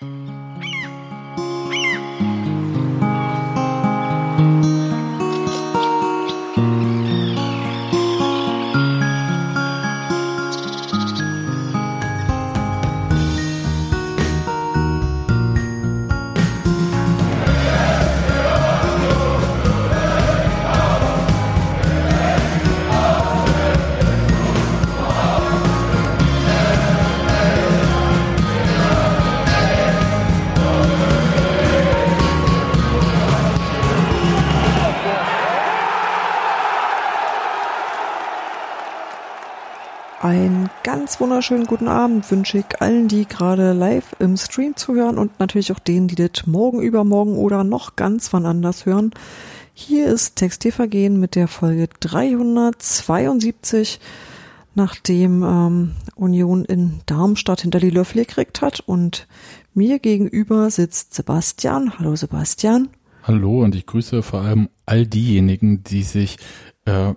Einen wunderschönen guten Abend wünsche ich allen, die gerade live im Stream zuhören und natürlich auch denen, die das morgen, übermorgen oder noch ganz wann anders hören. Hier ist Textilvergehen mit der Folge 372, nachdem ähm, Union in Darmstadt hinter die Löffel gekriegt hat und mir gegenüber sitzt Sebastian. Hallo Sebastian. Hallo und ich grüße vor allem all diejenigen, die sich äh,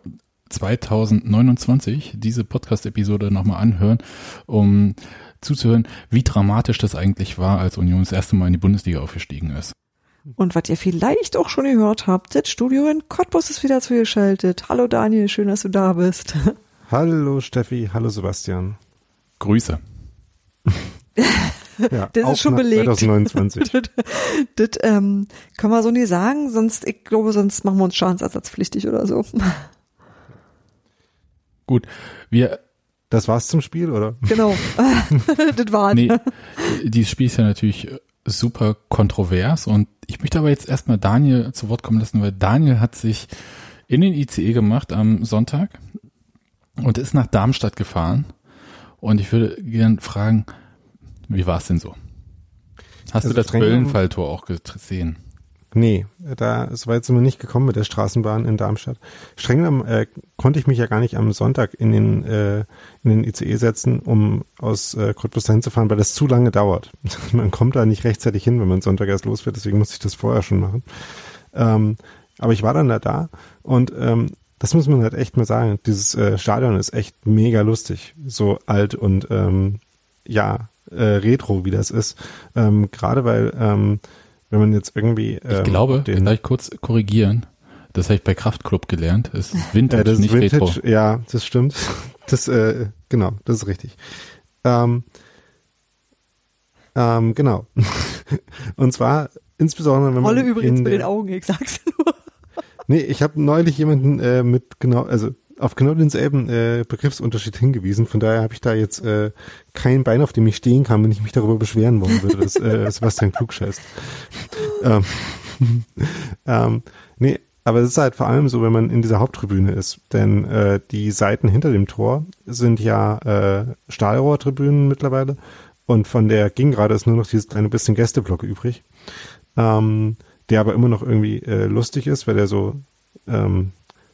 2029 diese Podcast-Episode nochmal anhören, um zuzuhören, wie dramatisch das eigentlich war, als Union das erste Mal in die Bundesliga aufgestiegen ist. Und was ihr vielleicht auch schon gehört habt, das Studio in Cottbus ist wieder zugeschaltet. Hallo Daniel, schön, dass du da bist. Hallo Steffi, hallo Sebastian. Grüße. ja, das ist schon belegt. 2029. das, das ähm, können wir so nie sagen, sonst, ich glaube, sonst machen wir uns schadensersatzpflichtig oder so. Gut, wir. Das war's zum Spiel, oder? Genau. das war Nee, dieses Spiel ist ja natürlich super kontrovers und ich möchte aber jetzt erstmal Daniel zu Wort kommen lassen, weil Daniel hat sich in den ICE gemacht am Sonntag und ist nach Darmstadt gefahren. Und ich würde gern fragen, wie war es denn so? Hast Also du das Böllenfalltor auch gesehen? Nee, da ist weit sind wir nicht gekommen mit der Straßenbahn in Darmstadt. Streng genommen äh, konnte ich mich ja gar nicht am Sonntag in den, äh, in den ICE setzen, um aus äh, Cottbus dahin zu fahren, weil das zu lange dauert. man kommt da nicht rechtzeitig hin, wenn man Sonntag erst los wird, deswegen musste ich das vorher schon machen. Ähm, aber ich war dann da da und ähm, das muss man halt echt mal sagen. Dieses äh, Stadion ist echt mega lustig. So alt und ähm, ja, äh, retro, wie das ist. Ähm, Gerade weil, ähm, wenn man jetzt irgendwie. Ähm, Ich glaube, den, darf ich kurz korrigieren? Das habe ich bei Kraftclub gelernt. Es ist Vintage, ja, das ist nicht Vintage, Retro. ja, das stimmt. Das, äh, genau, das ist richtig. Ähm, ähm, genau. Und zwar insbesondere, wenn man. Rolle übrigens in mit den Augen, ich sag's nur. Nee, ich habe neulich jemanden äh, mit genau, also auf genau denselben äh, Begriffsunterschied hingewiesen. Von daher habe ich da jetzt äh, kein Bein, auf dem ich stehen kann, wenn ich mich darüber beschweren wollen würde, dass äh, Sebastian klug scheißt. ähm, ähm, nee, aber es ist halt vor allem so, wenn man in dieser Haupttribüne ist. Denn äh, die Seiten hinter dem Tor sind ja äh, Stahlrohrtribünen mittlerweile. Und von der Gegengrade ist nur noch dieses kleine bisschen Gästeblock übrig. Ähm, der aber immer noch irgendwie äh, lustig ist, weil der so ähm,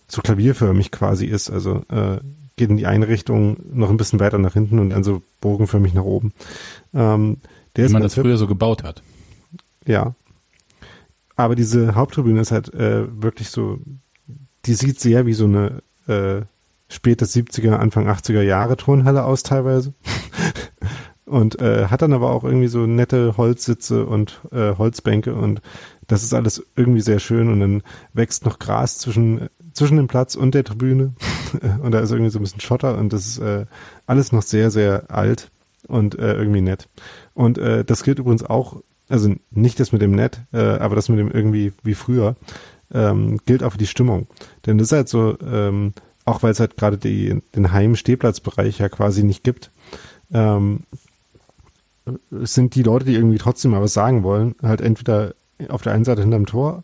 so klavierförmig quasi ist. Also äh, geht in die eine Richtung noch ein bisschen weiter nach hinten und dann so bogenförmig nach oben. Ähm, der Wie ist man das früher so gebaut hat. ja. Aber diese Haupttribüne ist halt äh, wirklich so, die sieht sehr wie so eine äh, späte 70er, Anfang 80er Jahre Turnhalle aus teilweise. und äh, hat dann aber auch irgendwie so nette Holzsitze und äh, Holzbänke und das ist alles irgendwie sehr schön und dann wächst noch Gras zwischen zwischen dem Platz und der Tribüne. Und da ist irgendwie so ein bisschen Schotter und das ist äh, alles noch sehr sehr alt und äh, irgendwie nett. Und äh, das gilt übrigens auch also nicht das mit dem nett äh, aber das mit dem irgendwie wie früher ähm, gilt auch für die Stimmung. Denn das ist halt so ähm, auch weil es halt gerade den Heim-Stehplatzbereich ja quasi nicht gibt ähm, sind die Leute, die irgendwie trotzdem mal was sagen wollen, halt entweder auf der einen Seite hinterm Tor,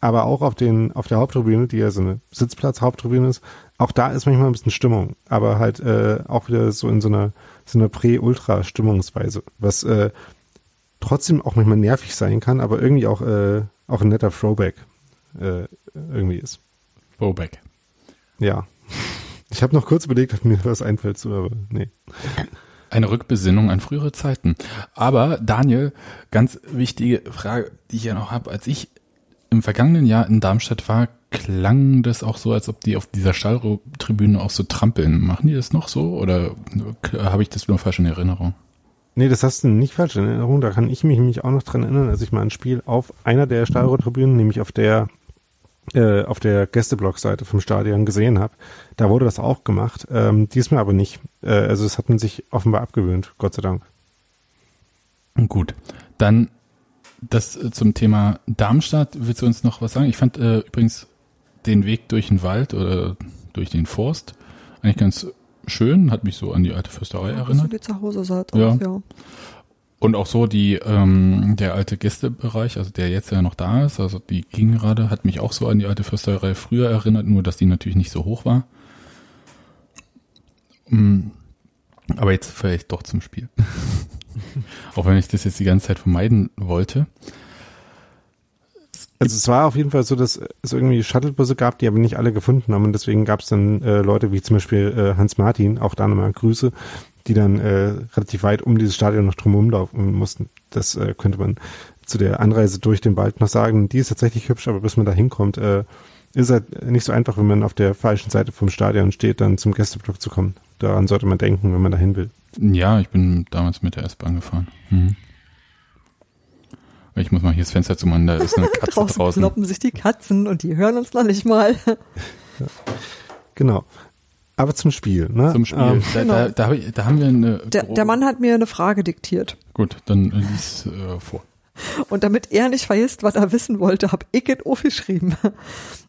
aber auch auf den auf der Haupttribüne, die ja so eine Sitzplatz-Haupttribüne ist. Auch da ist manchmal ein bisschen Stimmung, aber halt äh, auch wieder so in so einer so einer Prä-Ultra-Stimmungsweise, was äh, trotzdem auch manchmal nervig sein kann, aber irgendwie auch äh, auch ein netter Throwback äh, irgendwie ist. Bowback. Ja. Ich habe noch kurz überlegt, ob mir was einfällt zu, aber nee. Eine Rückbesinnung an frühere Zeiten. Aber Daniel, ganz wichtige Frage, die ich ja noch habe, als ich im vergangenen Jahr in Darmstadt war, klang das auch so, als ob die auf dieser Stalltribüne auch so trampeln. Machen die das noch so oder habe ich das nur falsch in Erinnerung? Nee, das hast du nicht falsch in Erinnerung. Da kann ich mich nämlich auch noch dran erinnern, als ich mal ein Spiel auf einer der Stadion-Tribünen, nämlich auf der äh, auf der Gästeblock-Seite vom Stadion gesehen habe. Da wurde das auch gemacht. Ähm, diesmal aber nicht. Äh, also das hat man sich offenbar abgewöhnt, Gott sei Dank. Gut, dann das äh, zum Thema Darmstadt. Willst du uns noch was sagen? Ich fand äh, übrigens den Weg durch den Wald oder durch den Forst eigentlich ganz schön, hat mich so an die alte Fürsterei Ja, erinnert. So die zu Hause seid. Ja. Aus, ja. Und auch so die, ähm, der alte Gästebereich, also der jetzt ja noch da ist, also die Gegengrade, hat mich auch so an die alte Fürsterei früher erinnert, nur dass die natürlich nicht so hoch war. Mm, Aber jetzt vielleicht doch zum Spiel. auch wenn ich das jetzt die ganze Zeit vermeiden wollte. Also es war auf jeden Fall so, dass es irgendwie Shuttlebusse gab, die aber nicht alle gefunden haben. Und deswegen gab es dann äh, Leute wie zum Beispiel äh, Hans Martin, auch da nochmal Grüße, die dann äh, relativ weit um dieses Stadion noch drumherum laufen mussten. Das äh, könnte man zu der Anreise durch den Wald noch sagen. Die ist tatsächlich hübsch, aber bis man da hinkommt, äh, ist halt nicht so einfach, wenn man auf der falschen Seite vom Stadion steht, dann zum Gästeblock zu kommen. Daran sollte man denken, wenn man dahin will. Ja, ich bin damals mit der S-Bahn gefahren. Mhm. Ich muss mal hier das Fenster zumachen, da ist eine Katze Draußen, draußen. kloppen sich die Katzen und die hören uns noch nicht mal. Genau. Aber zum Spiel, ne? Zum Spiel. Ähm, da, genau. da, da, hab ich, da haben wir eine. Der, der Mann hat mir eine Frage diktiert. Gut, dann lies äh, vor. Und damit er nicht vergisst, was er wissen wollte, habe ich es aufgeschrieben.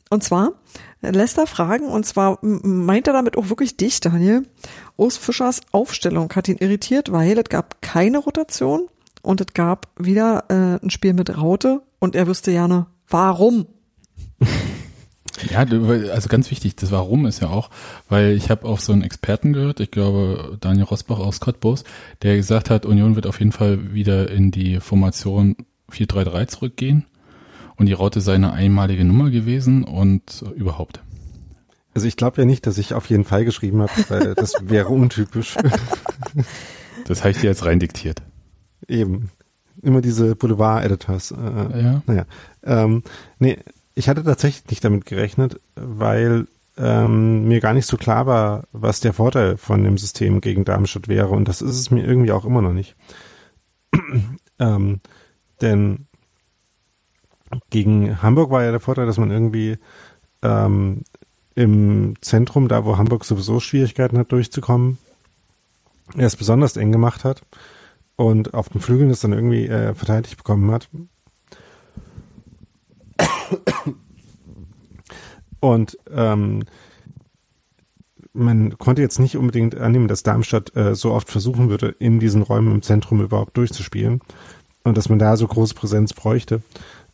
Und zwar lässt er fragen, und zwar meint er damit auch wirklich dich, Daniel. Urs Fischers Aufstellung hat ihn irritiert, weil es gab keine Rotation und es gab wieder äh, ein Spiel mit Raute und er wüsste gerne, warum. Ja, also ganz wichtig, das Warum ist ja auch, weil ich habe auf so einen Experten gehört, ich glaube Daniel Rosbach aus Cottbus, der gesagt hat, Union wird auf jeden Fall wieder in die Formation 4-3-3 zurückgehen und die Raute sei eine einmalige Nummer gewesen und äh, überhaupt. Also ich glaube ja nicht, dass ich auf jeden Fall geschrieben habe, weil das wäre untypisch. Das habe ich dir jetzt rein diktiert. Eben. Immer diese Boulevard-Editors. Äh, Ja. Naja. Ähm, nee, ich hatte tatsächlich nicht damit gerechnet, weil ähm, mir gar nicht so klar war, was der Vorteil von dem System gegen Darmstadt wäre. Und das ist es mir irgendwie auch immer noch nicht. ähm, denn gegen Hamburg war ja der Vorteil, dass man irgendwie ähm, im Zentrum, da wo Hamburg sowieso Schwierigkeiten hat durchzukommen, er es besonders eng gemacht hat und auf den Flügeln das dann irgendwie äh, verteidigt bekommen hat. Und ähm, man konnte jetzt nicht unbedingt annehmen, dass Darmstadt äh, so oft versuchen würde, in diesen Räumen im Zentrum überhaupt durchzuspielen und dass man da so große Präsenz bräuchte.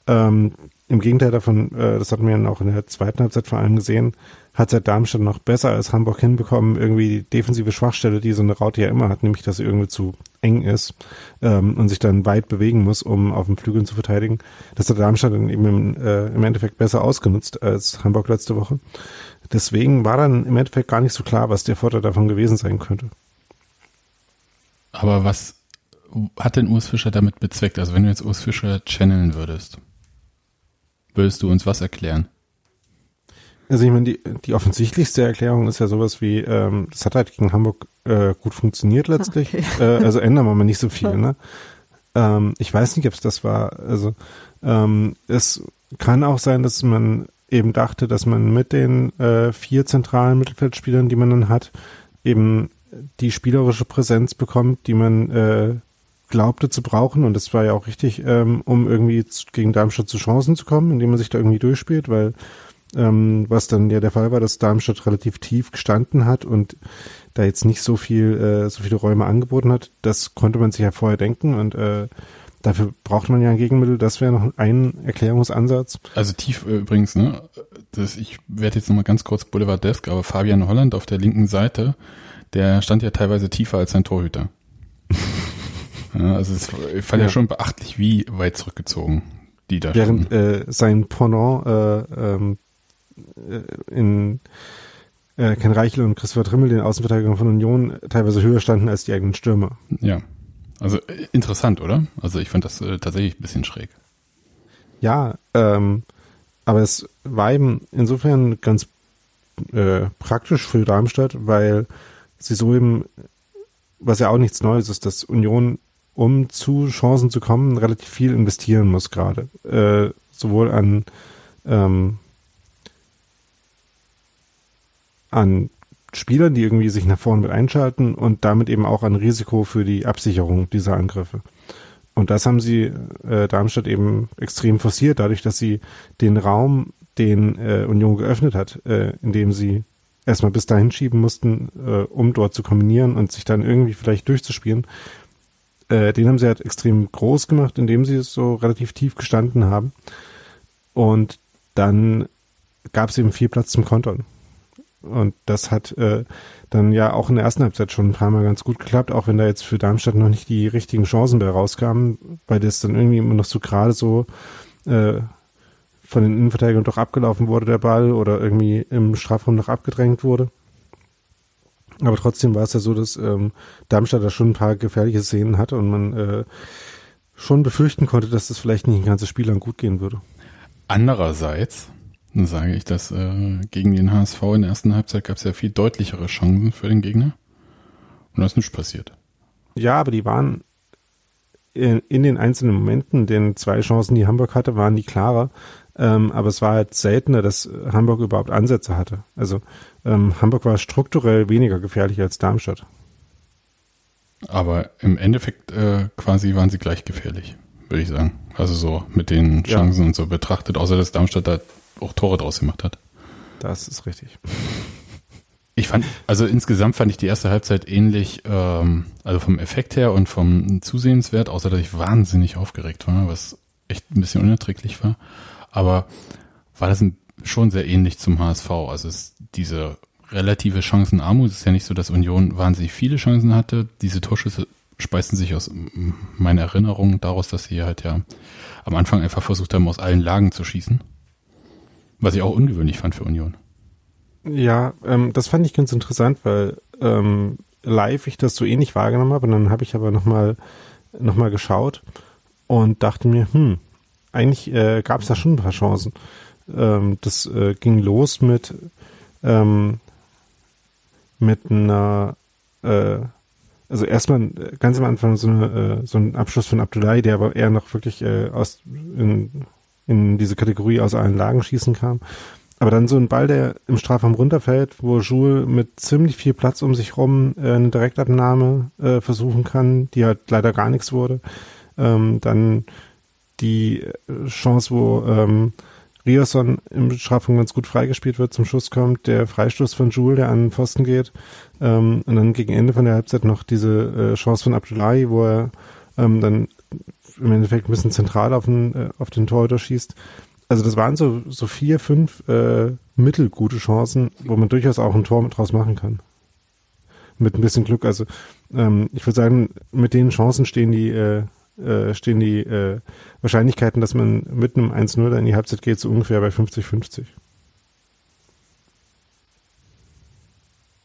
Ähm, Im Gegenteil davon, äh, das hatten wir dann auch in der zweiten Halbzeit vor allem gesehen, hat seit Darmstadt noch besser als Hamburg hinbekommen, irgendwie die defensive Schwachstelle, die so eine Raute ja immer hat, nämlich dass sie irgendwie zu eng ist ähm, und sich dann weit bewegen muss, um auf den Flügeln zu verteidigen. Das hat Darmstadt dann eben im, äh, im Endeffekt besser ausgenutzt als Hamburg letzte Woche. Deswegen war dann im Endeffekt gar nicht so klar, was der Vorteil davon gewesen sein könnte. Aber was hat denn Urs Fischer damit bezweckt? Also wenn du jetzt Urs Fischer channeln würdest, würdest du uns was erklären? Also ich meine, die, die offensichtlichste Erklärung ist ja sowas wie, ähm, das hat halt gegen Hamburg äh, gut funktioniert letztlich. Okay. Äh, also ändern wir mal nicht so viel, ne? Ähm, ich weiß nicht, ob es das war. Also ähm, es kann auch sein, dass man eben dachte, dass man mit den äh, vier zentralen Mittelfeldspielern, die man dann hat, eben die spielerische Präsenz bekommt, die man äh, glaubte zu brauchen. Und das war ja auch richtig, ähm, um irgendwie gegen Darmstadt zu Chancen zu kommen, indem man sich da irgendwie durchspielt, weil ähm, was dann ja der Fall war, dass Darmstadt relativ tief gestanden hat und da jetzt nicht so viel, äh, so viele Räume angeboten hat. Das konnte man sich ja vorher denken und äh, dafür braucht man ja ein Gegenmittel. Das wäre noch ein Erklärungsansatz. Also tief äh, übrigens, ne? Das, ich werde jetzt nochmal ganz kurz Boulevard Desk, aber Fabian Holland auf der linken Seite, der stand ja teilweise tiefer als sein Torhüter. Ja, also es ich fand ja. Ja. schon beachtlich, wie weit zurückgezogen die da Während äh, sein Pendant äh, ähm, äh, in äh, Ken Reichel und Christopher Trimmel, den Außenverteidigern von Union, teilweise höher standen als die eigenen Stürmer. Ja. Also äh, interessant, oder? Also ich fand das äh, tatsächlich ein bisschen schräg. Ja, ähm, aber es war eben insofern ganz äh, praktisch für Darmstadt, weil sie so eben, was ja auch nichts Neues ist, dass Union um zu Chancen zu kommen, relativ viel investieren muss gerade. Äh, sowohl an ähm, an Spielern, die irgendwie sich nach vorne mit einschalten und damit eben auch an Risiko für die Absicherung dieser Angriffe. Und das haben sie äh, Darmstadt eben extrem forciert, dadurch, dass sie den Raum, den äh, Union geöffnet hat, äh, indem sie erstmal bis dahin schieben mussten, äh, um dort zu kombinieren und sich dann irgendwie vielleicht durchzuspielen. Äh, den haben sie halt extrem groß gemacht, indem sie es so relativ tief gestanden haben. Und dann gab es eben viel Platz zum Kontern. Und das hat äh, dann ja auch in der ersten Halbzeit schon ein paar Mal ganz gut geklappt, auch wenn da jetzt für Darmstadt noch nicht die richtigen Chancen mehr rauskamen, weil das dann irgendwie immer noch so gerade so äh, von den Innenverteidigern doch abgelaufen wurde, der Ball, oder irgendwie im Strafraum noch abgedrängt wurde. Aber trotzdem war es ja so, dass ähm, Darmstadt da schon ein paar gefährliche Szenen hatte und man äh, schon befürchten konnte, dass das vielleicht nicht ein ganzes Spiel lang gut gehen würde. Andererseits sage ich, dass äh, gegen den HSV in der ersten Halbzeit gab es ja viel deutlichere Chancen für den Gegner. Und da ist nichts passiert. Ja, aber die waren in, in, den einzelnen Momenten, den zwei Chancen, die Hamburg hatte, waren die klarer. Ähm, aber es war halt seltener, dass Hamburg überhaupt Ansätze hatte. Also ähm, Hamburg war strukturell weniger gefährlich als Darmstadt. Aber im Endeffekt äh, quasi waren sie gleich gefährlich, würde ich sagen. Also so mit den Chancen ja. und so betrachtet, außer dass Darmstadt da auch Tore draus gemacht hat. Das ist richtig. Ich fand, also insgesamt fand ich die erste Halbzeit ähnlich, ähm, also vom Effekt her und vom Zusehenswert, außer dass ich wahnsinnig aufgeregt war, was echt ein bisschen unerträglich war. Aber war das schon sehr ähnlich zum HSV. Also es, diese relative Chancenarmut es ist ja nicht so, dass Union wahnsinnig viele Chancen hatte. Diese Torschüsse speisten sich aus meiner Erinnerung daraus, dass sie halt ja am Anfang einfach versucht haben, aus allen Lagen zu schießen. Was ich auch ungewöhnlich fand für Union. Ja, ähm, das fand ich ganz interessant, weil ähm, live ich das so ähnlich wahrgenommen habe und dann habe ich aber nochmal noch mal geschaut und dachte mir, hm, eigentlich äh, gab es da schon ein paar Chancen. Ähm, das äh, ging los mit ähm, mit einer äh, also erstmal ganz am Anfang so, eine, äh, so ein Abschluss von Abdullahi, der aber eher noch wirklich äh, aus in, in diese Kategorie aus allen Lagen schießen kam. Aber dann so ein Ball, der im Strafraum runterfällt, wo Jules mit ziemlich viel Platz um sich rum äh, eine Direktabnahme äh, versuchen kann, die halt leider gar nichts wurde. Ähm, dann die Chance, wo ähm, Rierson im Strafraum ganz gut freigespielt wird, zum Schuss kommt, der Freistoß von Jules, der an den Pfosten geht. Ähm, und dann gegen Ende von der Halbzeit noch diese äh, Chance von Abdullahi, wo er ähm, dann im Endeffekt ein bisschen zentral auf den, äh, auf den Torhüter schießt. Also das waren so, so vier, fünf äh, mittelgute Chancen, wo man durchaus auch ein Tor mit draus machen kann. Mit ein bisschen Glück. Also ähm, ich würde sagen, mit den Chancen stehen die, äh, äh, stehen die äh, Wahrscheinlichkeiten, dass man mit einem 1-0 in die Halbzeit geht, so ungefähr bei 50-50.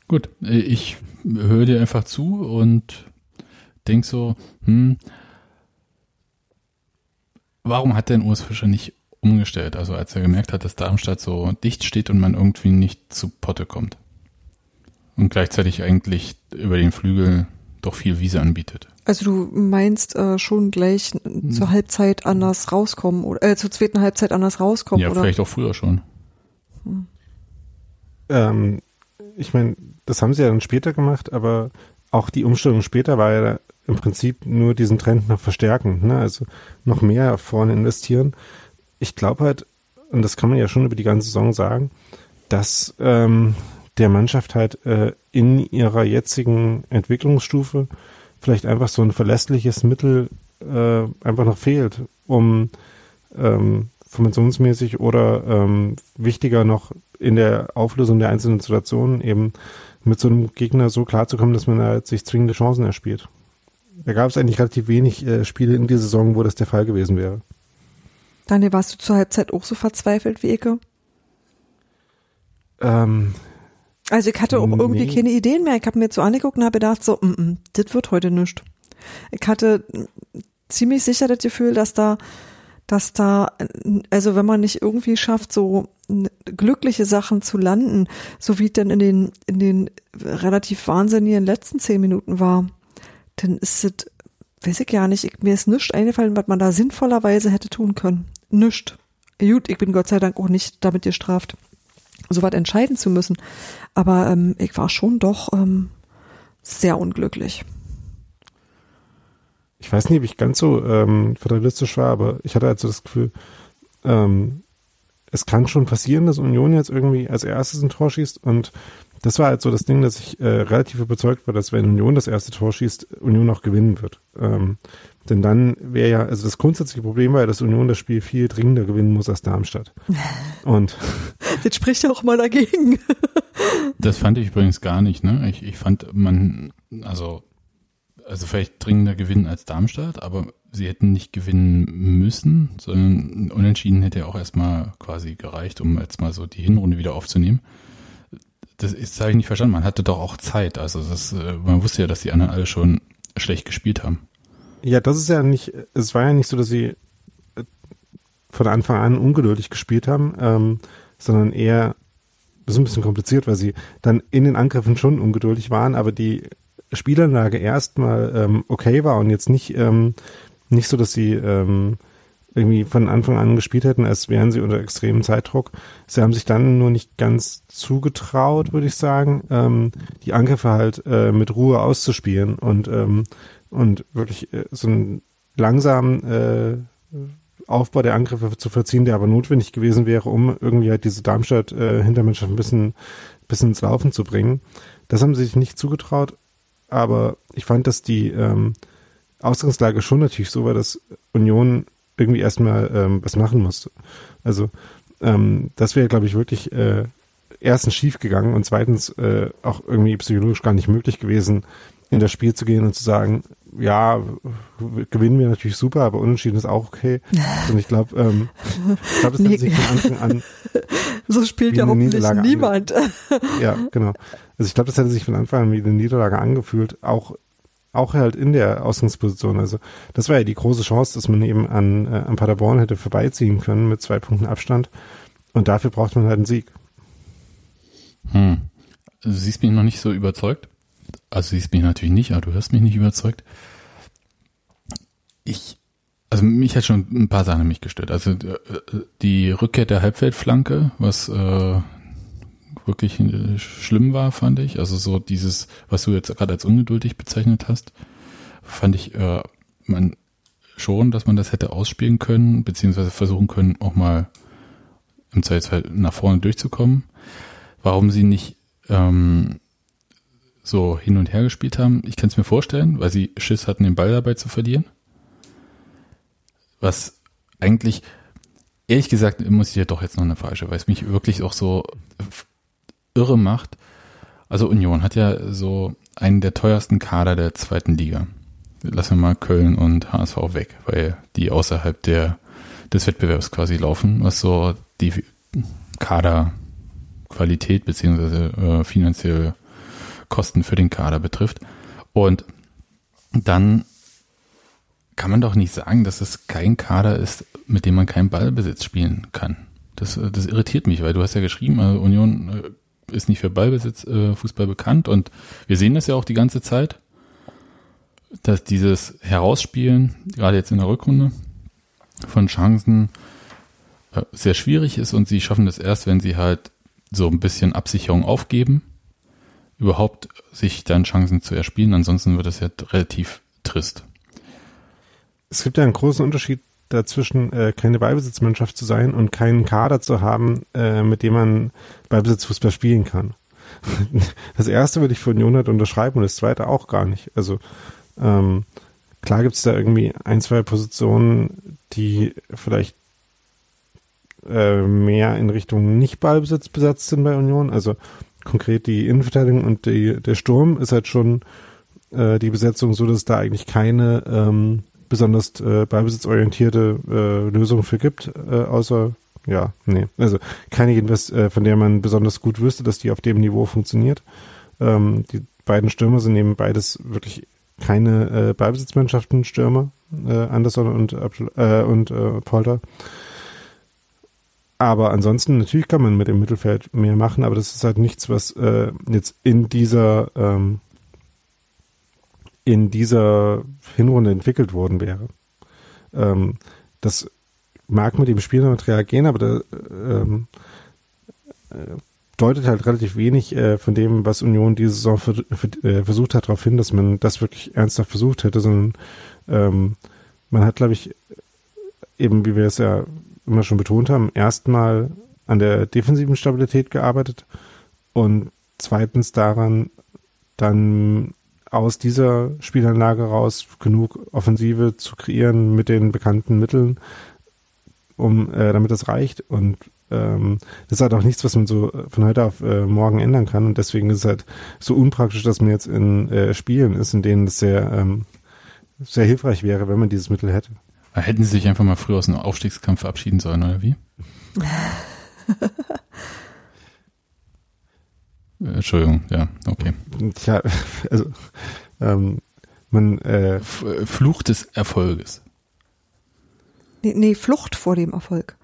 Gut, ich höre dir einfach zu und denk so, hm, Warum hat denn Urs Fischer nicht umgestellt, also als er gemerkt hat, dass Darmstadt so dicht steht und man irgendwie nicht zu Potte kommt? Und gleichzeitig eigentlich über den Flügel doch viel Wiese anbietet. Also du meinst äh, schon gleich hm. zur Halbzeit anders rauskommen oder äh, zur zweiten Halbzeit anders rauskommen? Ja, oder? vielleicht auch früher schon. Hm. Ähm, ich meine, das haben sie ja dann später gemacht, aber auch die Umstellung später war ja im Prinzip nur diesen Trend noch verstärken, ne? also noch mehr vorne investieren. Ich glaube halt, und das kann man ja schon über die ganze Saison sagen, dass ähm, der Mannschaft halt äh, in ihrer jetzigen Entwicklungsstufe vielleicht einfach so ein verlässliches Mittel äh, einfach noch fehlt, um ähm, formationsmäßig oder ähm, wichtiger noch in der Auflösung der einzelnen Situationen eben mit so einem Gegner so klarzukommen, dass man halt sich zwingende Chancen erspielt. Da gab es eigentlich relativ wenig äh, Spiele in dieser Saison, wo das der Fall gewesen wäre. Daniel, warst du zur Halbzeit auch so verzweifelt wie Ecke? Ähm, also ich hatte auch nee. irgendwie keine Ideen mehr. Ich habe mir zu angeguckt und habe gedacht, so, mm, mm, das wird heute nichts. Ich hatte ziemlich sicher das Gefühl, dass da, dass da, also wenn man nicht irgendwie schafft, so glückliche Sachen zu landen, so wie es denn in den, in den relativ wahnsinnigen letzten zehn Minuten war, dann ist es weiß ich ja nicht, ich, mir ist nichts eingefallen, was man da sinnvollerweise hätte tun können. Nischt. Gut, ich bin Gott sei Dank auch nicht damit gestraft, so was entscheiden zu müssen. Aber ähm, ich war schon doch ähm, sehr unglücklich. Ich weiß nicht, ob ich ganz so ähm, fatalistisch war, aber ich hatte halt so das Gefühl, ähm, es kann schon passieren, dass Union jetzt irgendwie als erstes ein Tor schießt und das war halt so das Ding, dass ich äh, relativ überzeugt war, dass wenn Union das erste Tor schießt, Union auch gewinnen wird. Ähm, denn dann wäre ja, also das grundsätzliche Problem war ja, dass Union das Spiel viel dringender gewinnen muss als Darmstadt. Und das spricht ja auch mal dagegen. das fand ich übrigens gar nicht, ne? Ich, ich fand, man, also, also vielleicht dringender gewinnen als Darmstadt, aber sie hätten nicht gewinnen müssen, sondern unentschieden hätte ja auch erstmal quasi gereicht, um jetzt mal so die Hinrunde wieder aufzunehmen das ist habe ich nicht verstanden. Man hatte doch auch Zeit. Also das, äh, man wusste ja, dass die anderen alle schon schlecht gespielt haben. Ja, das ist ja nicht, es war ja nicht so, dass sie äh, von Anfang an ungeduldig gespielt haben, ähm, sondern eher, das ist ein bisschen kompliziert, weil sie dann in den Angriffen schon ungeduldig waren, aber die Spielanlage erstmal ähm, okay war und jetzt nicht, ähm, nicht so, dass sie ähm, irgendwie von Anfang an gespielt hätten, als wären sie unter extremem Zeitdruck. Sie haben sich dann nur nicht ganz zugetraut, würde ich sagen, ähm, die Angriffe halt äh, mit Ruhe auszuspielen und, ähm, und wirklich äh, so einen langsamen äh, Aufbau der Angriffe zu verziehen, der aber notwendig gewesen wäre, um irgendwie halt diese Darmstadt-Hintermannschaft äh, ein bisschen, bisschen ins Laufen zu bringen. Das haben sie sich nicht zugetraut, aber ich fand, dass die ähm, Ausgangslage schon natürlich so war, dass Union irgendwie erstmal ähm, was machen musste. Also ähm, das wäre, glaube ich, wirklich äh, erstens schief gegangen und zweitens äh, auch irgendwie psychologisch gar nicht möglich gewesen, in das Spiel zu gehen und zu sagen, ja, gewinnen wir natürlich super, aber unentschieden ist auch okay. Und ich glaube, ähm, ich glaube, das nee. hat sich von Anfang an so spielt ja hoffentlich niemand. ja, genau. Also ich glaube, das hätte sich von Anfang an wie eine Niederlage angefühlt, auch auch halt in der Ausgangsposition. Also das war ja die große Chance, dass man eben an, äh, an Paderborn hätte vorbeiziehen können mit zwei Punkten Abstand. Und dafür braucht man halt einen Sieg. Hm. Du siehst mich noch nicht so überzeugt. Also siehst mich natürlich nicht, aber du hörst mich nicht überzeugt. Ich, also mich hat schon ein paar Sachen mich gestört. Also äh, die Rückkehr der Halbfeldflanke, was äh, wirklich äh, schlimm war, fand ich. Also so dieses, was du jetzt gerade als ungeduldig bezeichnet hast, fand ich äh, man schon, dass man das hätte ausspielen können, beziehungsweise versuchen können, auch mal im Zweifelsfall nach vorne durchzukommen. Warum sie nicht ähm, so hin und her gespielt haben, ich kann es mir vorstellen, weil sie Schiss hatten, den Ball dabei zu verlieren. Was eigentlich, ehrlich gesagt, muss ich ja doch jetzt noch eine falsche, weil es mich wirklich auch so irre macht. Also Union hat ja so einen der teuersten Kader der zweiten Liga. Lassen wir mal Köln und HSV weg, weil die außerhalb der, des Wettbewerbs quasi laufen, was so die Kaderqualität beziehungsweise äh, finanzielle Kosten für den Kader betrifft. Und dann kann man doch nicht sagen, dass es kein Kader ist, mit dem man keinen Ballbesitz spielen kann. Das, das irritiert mich, weil du hast ja geschrieben, also Union äh, ist nicht für Ballbesitz äh, Fußball bekannt und wir sehen das ja auch die ganze Zeit, dass dieses Herausspielen, gerade jetzt in der Rückrunde, von Chancen äh, sehr schwierig ist und sie schaffen das erst, wenn sie halt so ein bisschen Absicherung aufgeben, überhaupt sich dann Chancen zu erspielen. Ansonsten wird es ja relativ trist. Es gibt ja einen großen Unterschied dazwischen, äh, keine Ballbesitzmannschaft zu sein und keinen Kader zu haben, äh, mit dem man Ballbesitzfußball spielen kann. Das erste würde ich für Union halt unterschreiben und das zweite auch gar nicht. Also ähm, klar gibt es da irgendwie ein, zwei Positionen, die vielleicht äh, mehr in Richtung Nicht-Ballbesitz besetzt sind bei Union. Also konkret die Innenverteidigung und die, der Sturm ist halt schon äh, die Besetzung so, dass da eigentlich keine ähm, besonders äh, ballbesitzorientierte äh, Lösung für gibt, äh, außer ja, nee, also keine jedenfalls, äh, von der man besonders gut wüsste, dass die auf dem Niveau funktioniert. Ähm, die beiden Stürmer sind eben beides wirklich keine äh, Ballbesitzmannschaften, Stürmer, äh, Anderson und, äh, und äh, Polter. Aber ansonsten, natürlich kann man mit dem Mittelfeld mehr machen, aber das ist halt nichts, was äh, jetzt in dieser ähm, in dieser Hinrunde entwickelt worden wäre. Ähm, das mag mit dem Spielmaterial gehen, aber da, ähm, äh, deutet halt relativ wenig äh, von dem, was Union diese Saison für, für, äh, versucht hat, darauf hin, dass man das wirklich ernsthaft versucht hätte, sondern ähm, man hat, glaube ich, eben, wie wir es ja immer schon betont haben, erstmal an der defensiven Stabilität gearbeitet und zweitens daran, dann aus dieser Spielanlage raus genug Offensive zu kreieren mit den bekannten Mitteln, um äh, damit das reicht. Und ähm, das ist halt auch nichts, was man so von heute auf äh, morgen ändern kann. Und deswegen ist es halt so unpraktisch, dass man jetzt in äh, Spielen ist, in denen es sehr, ähm, sehr hilfreich wäre, wenn man dieses Mittel hätte. Hätten sie sich einfach mal früher aus dem Aufstiegskampf verabschieden sollen, oder wie? Äh, Entschuldigung, ja, okay. Tja, also ähm, man äh, F Fluch des Erfolges. Nee, nee, Flucht vor dem Erfolg.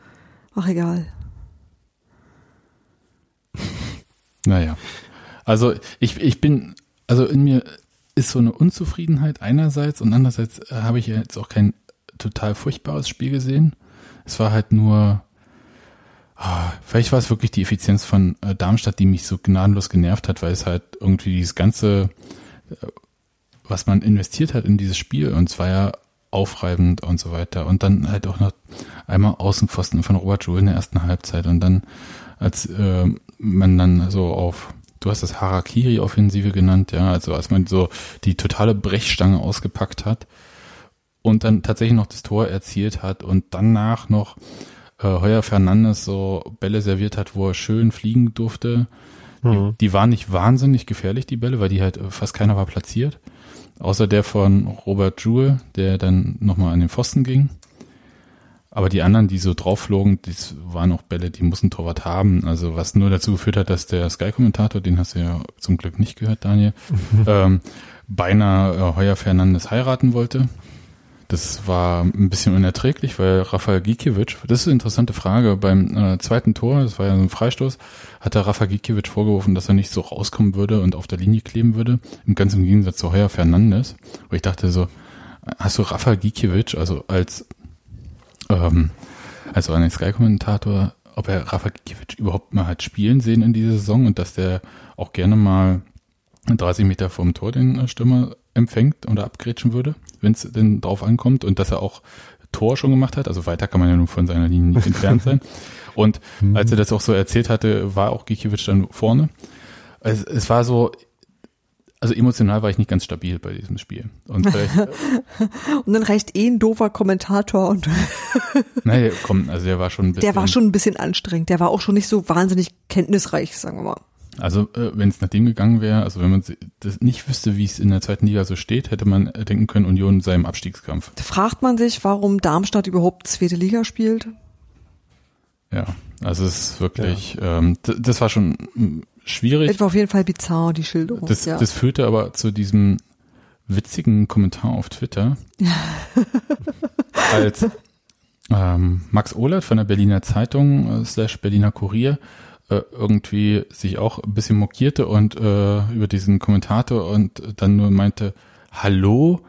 Ach, egal. Naja. Also ich, ich bin, also in mir ist so eine Unzufriedenheit einerseits und andererseits äh, habe ich ja jetzt auch kein total furchtbares Spiel gesehen. Es war halt nur, vielleicht war es wirklich die Effizienz von äh, Darmstadt, die mich so gnadenlos genervt hat, weil es halt irgendwie dieses ganze, äh, was man investiert hat in dieses Spiel und es war ja aufreibend und so weiter. Und dann halt auch noch einmal Außenpfosten von Robert Joule in der ersten Halbzeit und dann als äh, man dann so auf du hast das Harakiri-Offensive genannt, ja, also als man so die totale Brechstange ausgepackt hat und dann tatsächlich noch das Tor erzielt hat und danach noch äh, Heuer Fernandes so Bälle serviert hat, wo er schön fliegen durfte. Mhm. Die, die waren nicht wahnsinnig gefährlich, die Bälle, weil die halt äh, fast keiner war platziert. Außer der von Robert Jewell, der dann nochmal an den Pfosten ging. Aber die anderen, die so drauf flogen, das waren auch Bälle, die mussten Torwart haben. Also was nur dazu geführt hat, dass der Sky-Kommentator, den hast du ja zum Glück nicht gehört, Daniel, ähm, beinahe äh, Heuer Fernandes heiraten wollte. Das war ein bisschen unerträglich, weil Rafael Gikiewicz, das ist eine interessante Frage, beim äh, zweiten Tor, das war ja so ein Freistoß, hat der Rafael Gikiewicz vorgeworfen, dass er nicht so rauskommen würde und auf der Linie kleben würde, im ganz im Gegensatz zu Heuer Fernandes. Wo ich dachte so, hast du Rafael Gikiewicz, also als ähm, also einen Sky-Kommentator, ob er Rafa Gikiewicz überhaupt mal hat spielen sehen in dieser Saison und dass der auch gerne mal 30 Meter vom Tor den äh, Stürmer empfängt oder abgrätschen würde, wenn es denn drauf ankommt und dass er auch Tor schon gemacht hat. Also weiter kann man ja nur von seiner Linie nicht entfernt sein. Und als er das auch so erzählt hatte, war auch Gikiewicz dann vorne. Es, es war so, also emotional war ich nicht ganz stabil bei diesem Spiel. Und, Und dann reicht eh ein doofer Kommentator und naja, komm, also der war schon ein bisschen. der war schon ein bisschen anstrengend. Der war auch schon nicht so wahnsinnig kenntnisreich, sagen wir mal. Also äh, wenn es nach dem gegangen wäre, also wenn man das nicht wüsste, wie es in der zweiten Liga so steht, hätte man denken können, Union sei im Abstiegskampf. Da fragt man sich, warum Darmstadt überhaupt zweite Liga spielt. Ja, also es ist wirklich, ähm, d- das war schon mm, schwierig. Es war auf jeden Fall bizarr, die Schilderung. Das, ja. das führte aber zu diesem witzigen Kommentar auf Twitter, als ähm, Max Ohlert von der Berliner Zeitung äh, slash Berliner Kurier äh, irgendwie sich auch ein bisschen mokierte und äh, über diesen Kommentator und dann nur meinte, hallo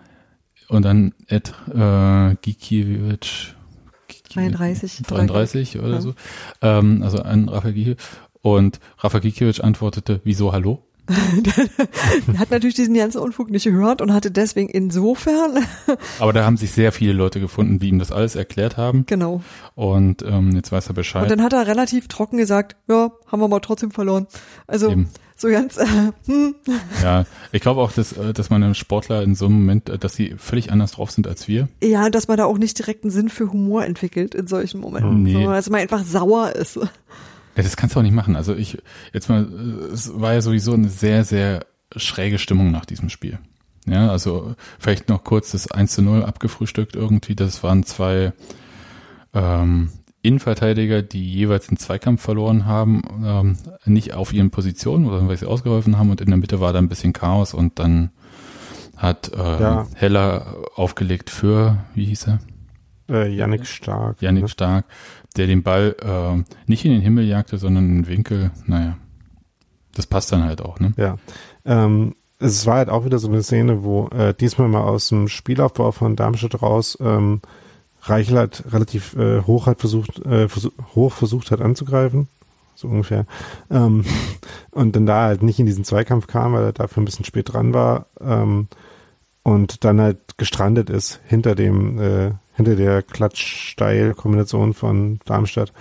und dann Ed äh, Gikiewicz 33, 33 oder Ja. so, ähm, also an Rafa Gikiewicz und Rafa Gikiewicz antwortete, wieso hallo? Er hat natürlich diesen ganzen Unfug nicht gehört und hatte deswegen insofern, Aber da haben sich sehr viele Leute gefunden, die ihm das alles erklärt haben. genau. Und ähm, jetzt weiß er Und Bescheid. dann hat er relativ trocken gesagt, ja, haben wir mal trotzdem verloren. Also Eben. so ganz, äh, hm, Ja, ich glaube auch, dass, äh, dass meine Sportler in so einem Moment, äh, dass sie völlig anders drauf sind als wir. ja, dass man da auch nicht direkt einen Sinn für Humor entwickelt in solchen Momenten, Nee. sondern dass man einfach sauer ist. Ja, das kannst du auch nicht machen. Also ich, jetzt mal, es war ja sowieso eine sehr, sehr schräge Stimmung nach diesem Spiel. Ja, also vielleicht noch kurz das 1 zu 0 abgefrühstückt irgendwie. Das waren zwei ähm, Innenverteidiger, die jeweils einen Zweikampf verloren haben, ähm, nicht auf ihren Positionen, sondern weil sie ausgeholfen haben und in der Mitte war da ein bisschen Chaos und dann hat äh, Ja. Heller aufgelegt für, wie hieß er? Äh, Yannick Stark. Yannick ne? Stark, der den Ball äh, nicht in den Himmel jagte, sondern in den Winkel. Naja, das passt dann halt auch, ne? Ja. Ähm, es war halt auch wieder so eine Szene, wo äh, diesmal mal aus dem Spielaufbau von Darmstadt raus ähm, Reichel halt relativ äh, hoch hat versucht, äh, versuch, hoch versucht hat anzugreifen, so ungefähr. Ähm, und dann da halt nicht in diesen Zweikampf kam, weil er dafür ein bisschen spät dran war ähm, und dann halt gestrandet ist hinter dem, äh, hinter der Klatsch-Steil-Kombination von Darmstadt.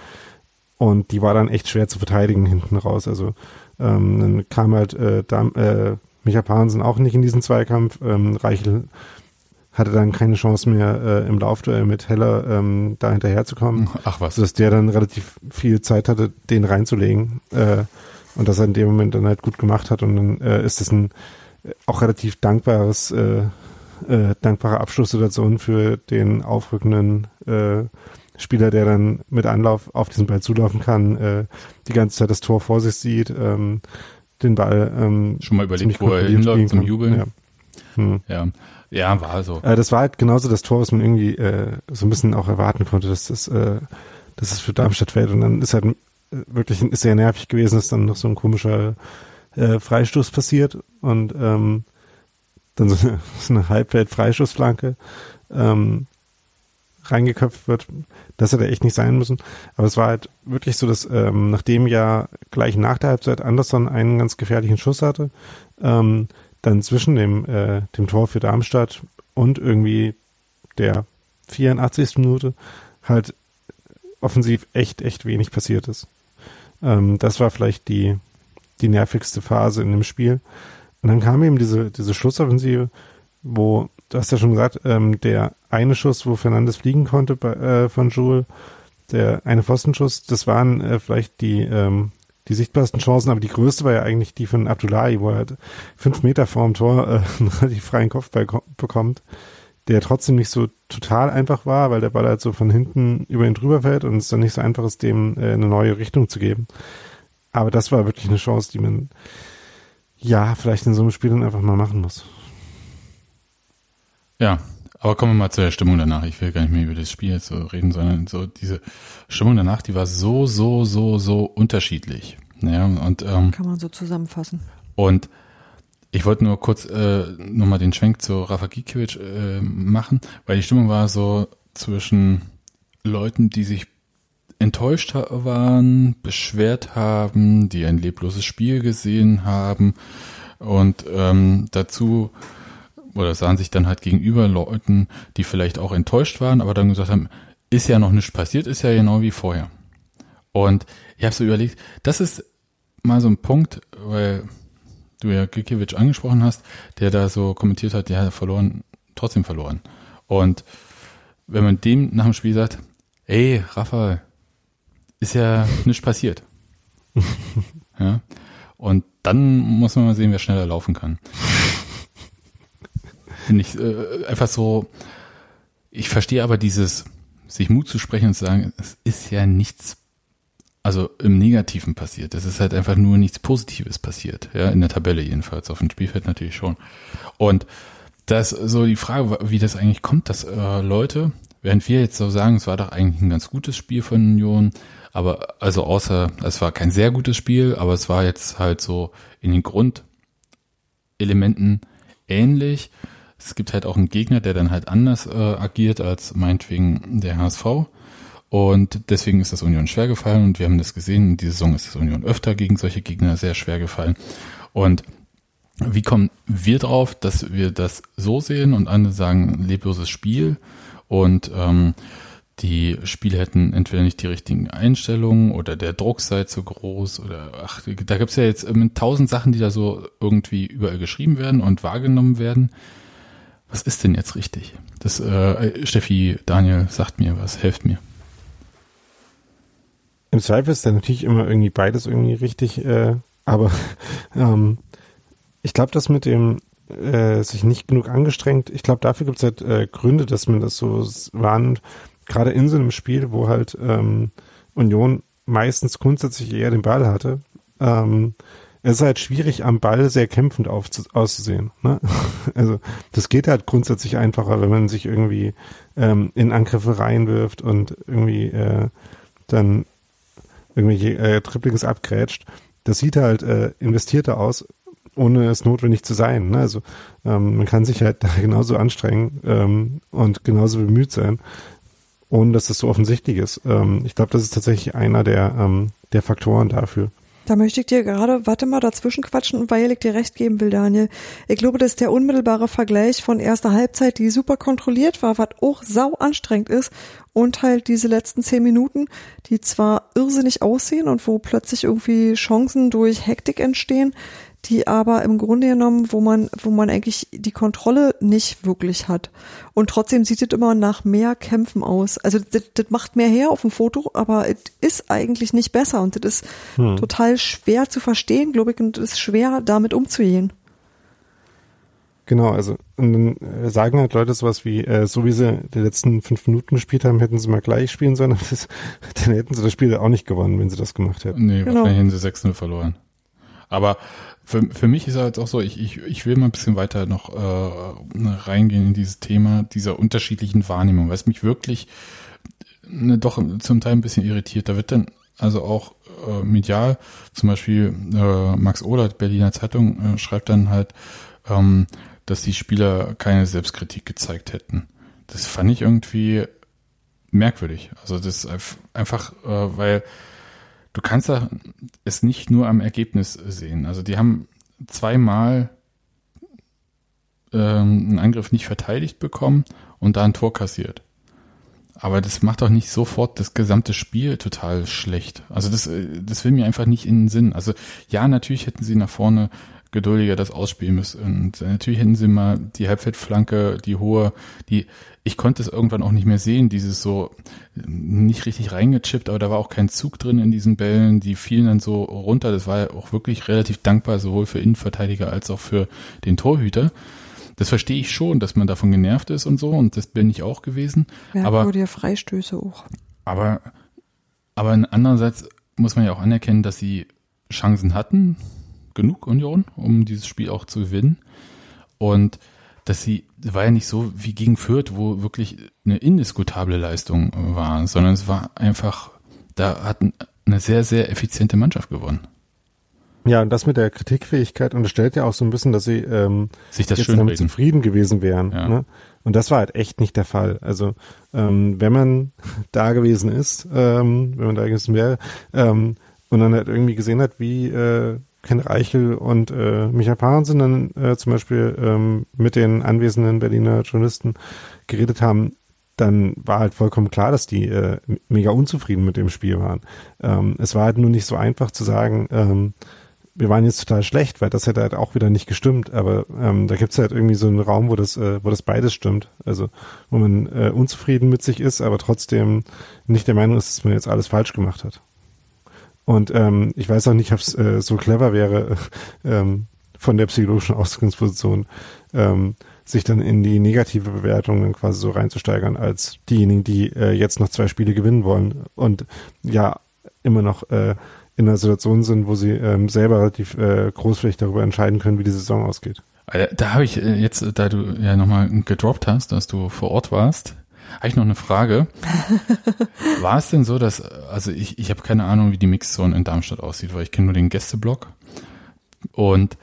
Und die war dann echt schwer zu verteidigen hinten raus. Also ähm, dann kam halt äh, Darm, äh, Micha Pahnsen auch nicht in diesen Zweikampf. Ähm, Reichel hatte dann keine Chance mehr äh, im Laufduell mit Heller ähm, da hinterherzukommen. Ach was. Sodass der dann relativ viel Zeit hatte, den reinzulegen. Äh, und das er in dem Moment dann halt gut gemacht hat. Und dann äh, ist das ein äh, auch relativ dankbares, äh, äh, dankbare Abschlusssituation für den aufrückenden äh, Spieler, der dann mit Anlauf auf diesen Ball zulaufen kann, äh, die ganze Zeit das Tor vor sich sieht, ähm, den Ball ähm, schon mal überlegt, wo er hinläuft zum Jubeln. Ja. Hm. ja. Ja, war so. Äh, das war halt genauso das Tor, was man irgendwie äh, so ein bisschen auch erwarten konnte, dass das, äh, dass es für Darmstadt fällt. Und dann ist halt äh, wirklich ist sehr nervig gewesen, dass dann noch so ein komischer äh, Freistoß passiert und ähm, dann so eine, so eine Halbwelt-Freistoßflanke ähm, reingeköpft wird. Das hätte echt nicht sein müssen. Aber es war halt wirklich so, dass ähm, nachdem ja gleich nach der Halbzeit Anderson einen ganz gefährlichen Schuss hatte, ähm, dann zwischen dem, äh, dem Tor für Darmstadt und irgendwie der 84. Minute halt offensiv echt, echt wenig passiert ist. Ähm, das war vielleicht die, die nervigste Phase in dem Spiel. Und dann kam eben diese, diese Schlussoffensive, wo, du hast ja schon gesagt, ähm, der eine Schuss, wo Fernandes fliegen konnte bei, äh, von Joule, der eine Pfostenschuss, das waren äh, vielleicht die, ähm, die sichtbarsten Chancen, aber die größte war ja eigentlich die von Abdullahi, wo er halt fünf Meter vorm Tor äh, einen relativ freien Kopfball bekommt, der trotzdem nicht so total einfach war, weil der Ball halt so von hinten über ihn drüber fällt und es dann nicht so einfach ist, dem äh, eine neue Richtung zu geben. Aber das war wirklich eine Chance, die man ja vielleicht in so einem Spiel dann einfach mal machen muss. Ja, aber kommen wir mal zu der Stimmung danach. Ich will gar nicht mehr über das Spiel jetzt so reden, sondern so diese Stimmung danach, die war so, so, so, so unterschiedlich. Ja, und, ähm, Kann man so zusammenfassen. Und ich wollte nur kurz äh, nochmal den Schwenk zu Rafa Gikiewicz äh, machen, weil die Stimmung war so zwischen Leuten, die sich enttäuscht waren, beschwert haben, die ein lebloses Spiel gesehen haben und ähm, dazu oder sahen sich dann halt gegenüber Leuten, die vielleicht auch enttäuscht waren, aber dann gesagt haben, ist ja noch nichts passiert, ist ja genau wie vorher. Und ich habe so überlegt, das ist mal so ein Punkt, weil du ja Gikiewicz angesprochen hast, der da so kommentiert hat, hat verloren, trotzdem verloren. Und wenn man dem nach dem Spiel sagt, ey, Rafa, ist ja nichts passiert. ja. Und dann muss man mal sehen, wer schneller laufen kann. Finde ich äh, einfach so, ich verstehe aber dieses, sich Mut zu sprechen und zu sagen, es ist ja nichts, also im Negativen passiert. Es ist halt einfach nur nichts Positives passiert. Ja, in der Tabelle jedenfalls, auf dem Spielfeld natürlich schon. Und das so die Frage, wie das eigentlich kommt, dass äh, Leute, während wir jetzt so sagen, es war doch eigentlich ein ganz gutes Spiel von Union, aber also außer, es war kein sehr gutes Spiel, aber es war jetzt halt so in den Grundelementen ähnlich es gibt halt auch einen Gegner, der dann halt anders äh, agiert als meinetwegen der HSV. Und deswegen ist das Union schwer gefallen und wir haben das gesehen, in dieser Saison ist das Union öfter gegen solche Gegner sehr schwer gefallen. Und wie kommen wir drauf, dass wir das so sehen und andere sagen lebloses Spiel und ähm, die Spiele hätten entweder nicht die richtigen Einstellungen oder der Druck sei zu groß oder ach, da gibt's ja jetzt tausend Sachen, die da so irgendwie überall geschrieben werden und wahrgenommen werden was ist denn jetzt richtig? Das äh, Steffi, Daniel sagt mir was, helft mir. Im Zweifel ist da natürlich immer irgendwie beides irgendwie richtig, äh, aber ähm, ich glaube, das mit dem äh, sich nicht genug angestrengt, ich glaube, dafür gibt es halt äh, Gründe, dass man das so waren, gerade in so einem Spiel, wo halt ähm, Union meistens grundsätzlich eher den Ball hatte, ähm, es ist halt schwierig, am Ball sehr kämpfend auszusehen. Ne? Also das geht halt grundsätzlich einfacher, wenn man sich irgendwie ähm, in Angriffe reinwirft und irgendwie äh, dann irgendwelche äh, Triplings abgrätscht. Das sieht halt äh, investierter aus ohne es notwendig zu sein. Ne? Also ähm, man kann sich halt da genauso anstrengen ähm, und genauso bemüht sein, ohne dass das so offensichtlich ist. Ähm, ich glaube, das ist tatsächlich einer der, ähm, der Faktoren dafür. Da möchte ich dir gerade, warte mal, dazwischen quatschen, weil ich dir recht geben will, Daniel. Ich glaube, das ist der unmittelbare Vergleich von erster Halbzeit, die super kontrolliert war, was auch sau anstrengend ist, und halt diese letzten zehn Minuten, die zwar irrsinnig aussehen und wo plötzlich irgendwie Chancen durch Hektik entstehen, die aber im Grunde genommen, wo man, wo man eigentlich die Kontrolle nicht wirklich hat. Und trotzdem sieht es immer nach mehr Kämpfen aus. Also das, das macht mehr her auf dem Foto, aber es ist eigentlich nicht besser und das ist hm. total schwer zu verstehen, glaube ich, und es ist schwer, damit umzugehen. Genau, also und dann äh, sagen halt Leute sowas wie, äh, so wie sie die letzten fünf Minuten gespielt haben, hätten sie mal gleich spielen sollen, das, dann hätten sie das Spiel auch nicht gewonnen, wenn sie das gemacht hätten. Nee, genau. wahrscheinlich hätten sie 6-0 verloren. Aber für, für mich ist halt auch so, ich, ich, ich will mal ein bisschen weiter noch äh, reingehen in dieses Thema dieser unterschiedlichen Wahrnehmung, was mich wirklich ne, doch zum Teil ein bisschen irritiert. Da wird dann also auch äh, medial, zum Beispiel äh, Max Ohlert, Berliner Zeitung, äh, schreibt dann halt, ähm, dass die Spieler keine Selbstkritik gezeigt hätten. Das fand ich irgendwie merkwürdig. Also das einfach, äh, weil du kannst es nicht nur am Ergebnis sehen. Also die haben zweimal ähm, einen Angriff nicht verteidigt bekommen und da ein Tor kassiert. Aber das macht doch nicht sofort das gesamte Spiel total schlecht. Also das, äh, das will mir einfach nicht in den Sinn. Also ja, natürlich hätten sie nach vorne geduldiger das ausspielen müssen. Und natürlich hätten sie mal die Halbfeldflanke, die hohe, die, ich konnte es irgendwann auch nicht mehr sehen, dieses so nicht richtig reingechippt, aber da war auch kein Zug drin in diesen Bällen, die fielen dann so runter. Das war ja auch wirklich relativ dankbar, sowohl für Innenverteidiger als auch für den Torhüter. Das verstehe ich schon, dass man davon genervt ist und so, und das bin ich auch gewesen. Ja, aber ja Freistöße auch. Aber, aber andererseits muss man ja auch anerkennen, dass sie Chancen hatten, genug Union, um dieses Spiel auch zu gewinnen. Und dass sie, war ja nicht so wie gegen Fürth, wo wirklich eine indiskutable Leistung war, sondern es war einfach, da hat eine sehr, sehr effiziente Mannschaft gewonnen. Ja, und das mit der Kritikfähigkeit unterstellt ja auch so ein bisschen, dass sie ähm, sich das jetzt schön damit reden. zufrieden gewesen wären. Ja. Ne? Und das war halt echt nicht der Fall. Also ähm, wenn man da gewesen ist, ähm, wenn man da gewesen wäre ähm, und dann halt irgendwie gesehen hat, wie äh, Ken Reichel und äh, Michael Parensen dann äh, zum Beispiel ähm, mit den anwesenden Berliner Journalisten geredet haben, dann war halt vollkommen klar, dass die äh, mega unzufrieden mit dem Spiel waren. Ähm, es war halt nur nicht so einfach zu sagen, ähm, wir waren jetzt total schlecht, weil das hätte halt auch wieder nicht gestimmt. Aber ähm, da gibt's halt irgendwie so einen Raum, wo das, äh, wo das beides stimmt. Also wo man äh, unzufrieden mit sich ist, aber trotzdem nicht der Meinung ist, dass man jetzt alles falsch gemacht hat. Und ähm, ich weiß auch nicht, ob es äh, so clever wäre, ähm, von der psychologischen Ausgangsposition ähm, sich dann in die negative Bewertung dann quasi so reinzusteigern, als diejenigen, die äh, jetzt noch zwei Spiele gewinnen wollen und ja immer noch äh, in einer Situation sind, wo sie ähm, selber relativ äh, großflächig darüber entscheiden können, wie die Saison ausgeht. Da habe ich äh, jetzt, da du ja nochmal gedroppt hast, dass du vor Ort warst, habe ich noch eine Frage. War es denn so, dass, also ich, ich habe keine Ahnung, wie die Mixzone in Darmstadt aussieht, weil ich kenne nur den Gästeblock. Und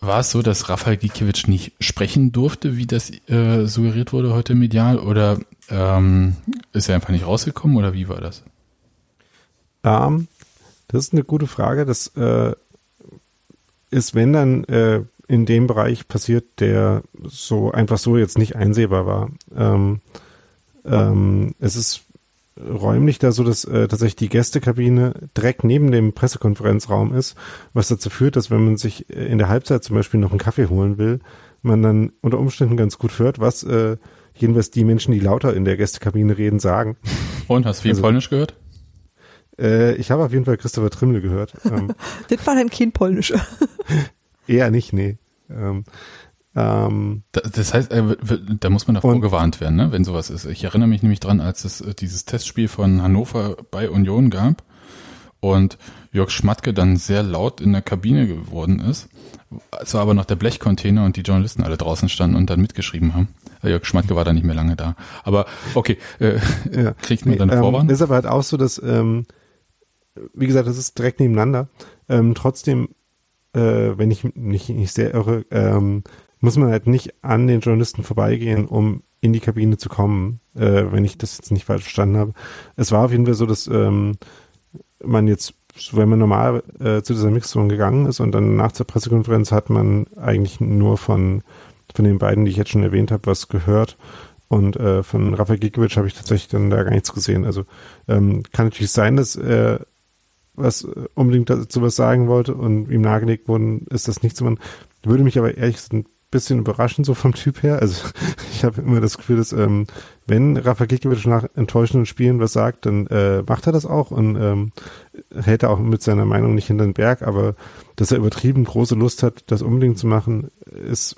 war es so, dass Rafael Gikiewicz nicht sprechen durfte, wie das äh, suggeriert wurde heute medial? Oder ähm, ist er einfach nicht rausgekommen oder wie war das? Um, ähm, das ist eine gute Frage. Das äh, ist, wenn dann äh, in dem Bereich passiert, der so einfach so jetzt nicht einsehbar war. Ähm, ähm, es ist räumlich da so, dass äh, tatsächlich die Gästekabine direkt neben dem Pressekonferenzraum ist, was dazu führt, dass wenn man sich in der Halbzeit zum Beispiel noch einen Kaffee holen will, man dann unter Umständen ganz gut hört, was äh, jedenfalls die Menschen, die lauter in der Gästekabine reden, sagen. Und hast du viel also, Polnisch gehört? Äh, ich habe auf jeden Fall Christopher Trimmel gehört. Ähm, das war dann kein Polnisch. eher nicht, nee. Ähm, ähm, das heißt, äh, da muss man davor und, gewarnt werden, ne, wenn sowas ist. Ich erinnere mich nämlich dran, als es äh, dieses Testspiel von Hannover bei Union gab und Jörg Schmatke dann sehr laut in der Kabine geworden ist. Es war aber noch der Blechcontainer und die Journalisten alle draußen standen und dann mitgeschrieben haben. Äh, Jörg Schmatke war da nicht mehr lange da. Aber okay, äh, ja. kriegt man nee, dann ähm, Vorwand? Ist aber halt auch so, dass, ähm, wie gesagt, das ist direkt nebeneinander. Ähm, trotzdem äh, wenn ich mich nicht sehr irre, ähm, muss man halt nicht an den Journalisten vorbeigehen, um in die Kabine zu kommen, äh, wenn ich das jetzt nicht falsch verstanden habe. Es war auf jeden Fall so, dass ähm, man jetzt, wenn man normal äh, zu dieser Mixzone gegangen ist und dann nach der Pressekonferenz hat man eigentlich nur von, von den beiden, die ich jetzt schon erwähnt habe, was gehört. Und äh, von Rafael Gikiewicz habe ich tatsächlich dann da gar nichts gesehen. Also ähm, kann natürlich sein, dass er was unbedingt dazu was sagen wollte und ihm nahegelegt worden ist, das nicht zu machen. Würde mich aber ehrlich ein bisschen überraschend so vom Typ her. Also ich habe immer das Gefühl, dass ähm, wenn Rafa Gikiewicz nach enttäuschenden Spielen was sagt, dann äh, macht er das auch und ähm, hält er auch mit seiner Meinung nicht hinter den Berg, aber dass er übertrieben große Lust hat, das unbedingt zu machen, ist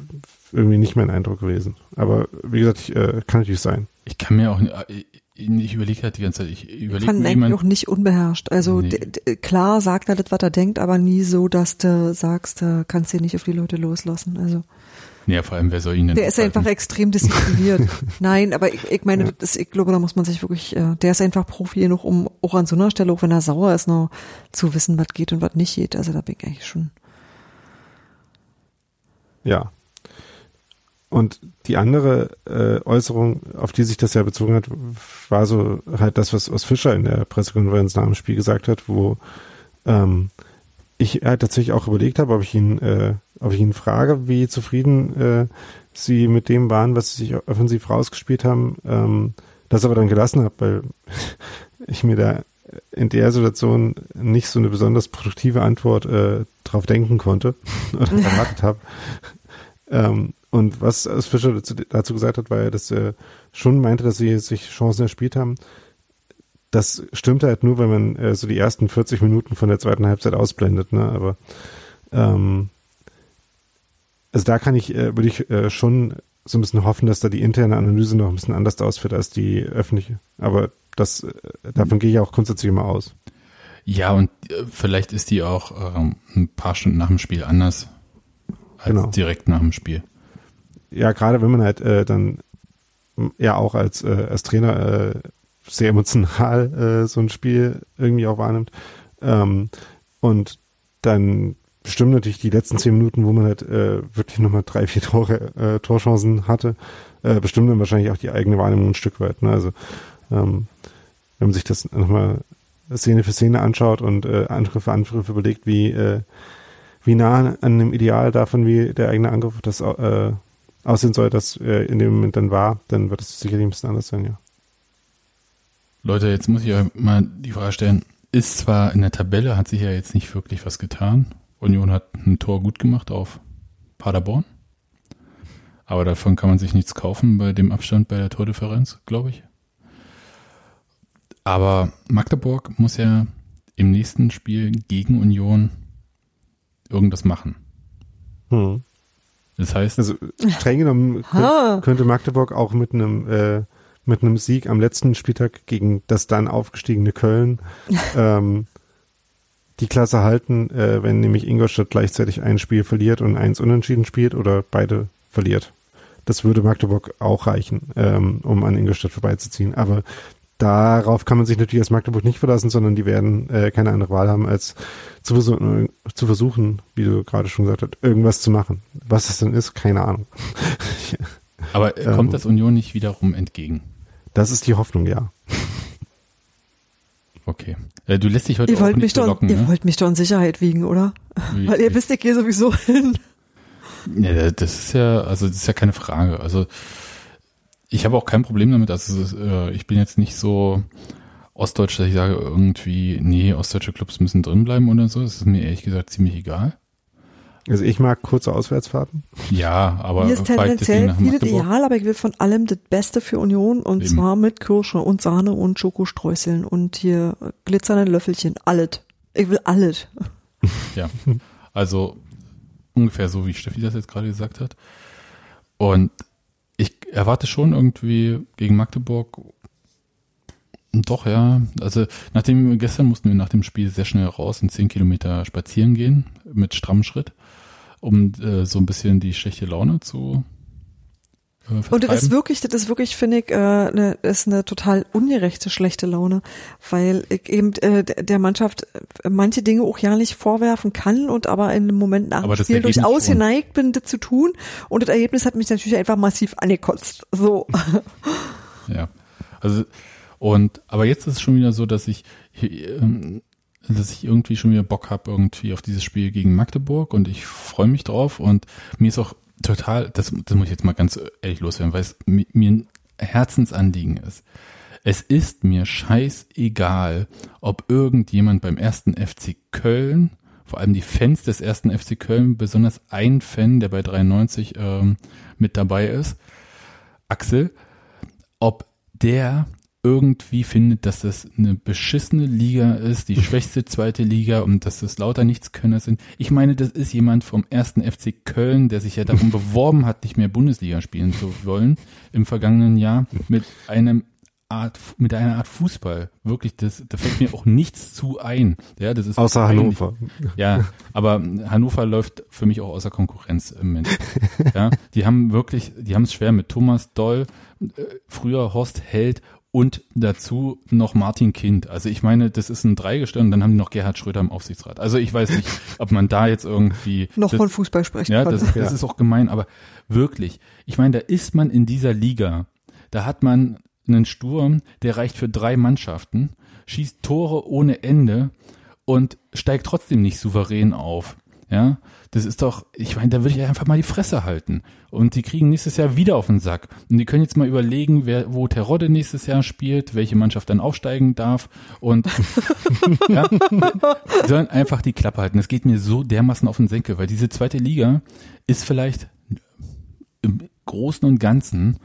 irgendwie nicht mein Eindruck gewesen. Aber wie gesagt, ich, äh, kann natürlich sein. Ich kann mir auch, äh, ich überlege halt die ganze Zeit, ich überlege Fand mir ihn jemand, auch nicht unbeherrscht. Also Nee. d- d- klar sagt er das, was er denkt, aber nie so, dass du sagst, du kannst dir nicht auf die Leute loslassen. Also ja, vor allem, wer soll ihn denn der ist aufhalten? einfach extrem diszipliniert. Nein, aber ich, ich meine, das, ich glaube, da muss man sich wirklich, äh, der ist einfach Profi genug, um auch an so einer Stelle, auch wenn er sauer ist, noch zu wissen, was geht und was nicht geht. Also da bin ich eigentlich schon. Ja. Und die andere äh, Äußerung, auf die sich das ja bezogen hat, war so halt das, was, was Fischer in der Pressekonferenz nach dem Spiel gesagt hat, wo ähm, ich halt tatsächlich auch überlegt habe, ob ich ihn, äh, ob ich ihn frage, wie zufrieden äh, sie mit dem waren, was sie sich offensiv rausgespielt haben, ähm, das aber dann gelassen habe, weil ich mir da in der Situation nicht so eine besonders produktive Antwort äh, drauf denken konnte oder erwartet habe. Ähm, und was Fischer dazu, dazu gesagt hat, war ja, dass er schon meinte, dass sie sich Chancen erspielt haben. Das stimmt halt nur, wenn man äh, so die ersten 40 Minuten von der zweiten Halbzeit ausblendet, ne? Aber ähm, also da kann ich, äh, würde ich äh, schon so ein bisschen hoffen, dass da die interne Analyse noch ein bisschen anders ausführt als die öffentliche. Aber das, äh, davon gehe ich auch grundsätzlich immer aus. Ja, und äh, vielleicht ist die auch ähm, ein paar Stunden nach dem Spiel anders als Genau. direkt nach dem Spiel. Ja, gerade wenn man halt äh, dann ja auch als, äh, als Trainer äh, sehr emotional äh, so ein Spiel irgendwie auch wahrnimmt. Ähm, und dann bestimmt natürlich die letzten zehn Minuten, wo man halt äh, wirklich nochmal drei, vier Tore, äh, Torchancen hatte, äh, bestimmt dann wahrscheinlich auch die eigene Wahrnehmung ein Stück weit. Ne? Also ähm, wenn man sich das nochmal Szene für Szene anschaut und äh, Angriff für Angriff überlegt, wie, äh, wie nah an dem Ideal davon, wie der eigene Angriff das äh, aussehen soll, das äh, in dem Moment dann war, dann wird es sicherlich ein bisschen anders sein, ja. Leute, jetzt muss ich euch mal die Frage stellen. Ist zwar in der Tabelle, hat sich ja jetzt nicht wirklich was getan. Union hat ein Tor gut gemacht auf Paderborn. Aber davon kann man sich nichts kaufen bei dem Abstand bei der Tordifferenz, glaube ich. Aber Magdeburg muss ja im nächsten Spiel gegen Union irgendwas machen. Hm. Das heißt, Also streng genommen Ha. könnt, könnte Magdeburg auch mit einem äh, mit einem Sieg am letzten Spieltag gegen das dann aufgestiegene Köln ähm, die Klasse halten, äh, wenn nämlich Ingolstadt gleichzeitig ein Spiel verliert und eins unentschieden spielt oder beide verliert. Das würde Magdeburg auch reichen, ähm, um an Ingolstadt vorbeizuziehen. Aber darauf kann man sich natürlich als Magdeburg nicht verlassen, sondern die werden äh, keine andere Wahl haben, als zu versuchen, zu versuchen, wie du gerade schon gesagt hast, irgendwas zu machen. Was es denn ist, keine Ahnung. aber ähm, kommt das Union nicht wiederum entgegen? Das ist die Hoffnung, ja. Okay. Äh, du lässt dich heute Ihr auch wollt, nicht mich doch, belocken, ihr ne? wollt mich doch in Sicherheit wiegen, oder? Weil ihr wisst, ich gehe sowieso hin. Ja, das ist ja, also das ist ja keine Frage. Also ich habe auch kein Problem damit. Also äh, ich bin jetzt nicht so ostdeutsch, dass ich sage irgendwie, nee, ostdeutsche Clubs müssen drin bleiben oder so. Das ist mir ehrlich gesagt ziemlich egal. Also ich mag kurze Auswärtsfahrten. Ja, aber Mir ist tendenziell vieles ideal, aber ich will von allem das Beste für Union und Eben. zwar mit Kirsche und Sahne und Schokostreuseln und hier glitzernde Löffelchen, alles. Ich will alles. Ja, also ungefähr so, wie Steffi das jetzt gerade gesagt hat. Und erwarte schon irgendwie gegen Magdeburg doch, ja. Also nachdem gestern mussten wir nach dem Spiel sehr schnell raus und zehn Kilometer spazieren gehen mit strammem Schritt, um äh, so ein bisschen die schlechte Laune zu äh, Und das ist wirklich, das ist wirklich, finde ich, äh, ne, ist eine total ungerechte, schlechte Laune, weil ich eben äh, der Mannschaft äh, manche Dinge auch ja nicht vorwerfen kann und aber in dem Moment nach dem Spiel Ergebnis durchaus schon. geneigt bin, das zu tun. Und das Ergebnis hat mich natürlich einfach massiv angekotzt. So. Ja. Also, und, aber jetzt ist es schon wieder so, dass ich, ähm, dass ich irgendwie schon wieder Bock habe irgendwie auf dieses Spiel gegen Magdeburg und ich freue mich drauf und mir ist auch total, das, das muss ich jetzt mal ganz ehrlich loswerden, weil es mi- mir ein Herzensanliegen ist. Es ist mir scheißegal, ob irgendjemand beim ersten FC Köln, vor allem die Fans des ersten FC Köln, besonders ein Fan, der bei 93 ähm, mit dabei ist, Axel, ob der irgendwie findet, dass das eine beschissene Liga ist, die schwächste zweite Liga und dass das lauter Nichtskönner sind. Ich meine, das ist jemand vom ersten FC Köln, der sich ja darum beworben hat, nicht mehr Bundesliga spielen zu wollen im vergangenen Jahr mit einem Art, mit einer Art Fußball. Wirklich, das, da fällt mir auch nichts zu ein. Ja, das ist Außer. Hannover. Ja, aber Hannover läuft für mich auch außer Konkurrenz im Moment. Ja, die haben wirklich, die haben es schwer mit Thomas Doll, äh, früher Horst Held und dazu noch Martin Kind. Also ich meine, das ist ein Dreigestirn und dann haben die noch Gerhard Schröder im Aufsichtsrat. Also ich weiß nicht, ob man da jetzt irgendwie Noch das, von Fußball sprechen ja, kann. das, das ist auch gemein, aber wirklich, ich meine, da ist man in dieser Liga, da hat man einen Sturm, der reicht für drei Mannschaften, schießt Tore ohne Ende und steigt trotzdem nicht souverän auf. Ja, das ist doch, ich meine, da würde ich einfach mal die Fresse halten. Und die kriegen nächstes Jahr wieder auf den Sack. Und die können jetzt mal überlegen, wer, wo Terodde nächstes Jahr spielt, welche Mannschaft dann aufsteigen darf. Und ja, die sollen einfach die Klappe halten. Das geht mir so dermaßen auf den Senkel, weil diese zweite Liga ist vielleicht im Großen und Ganzen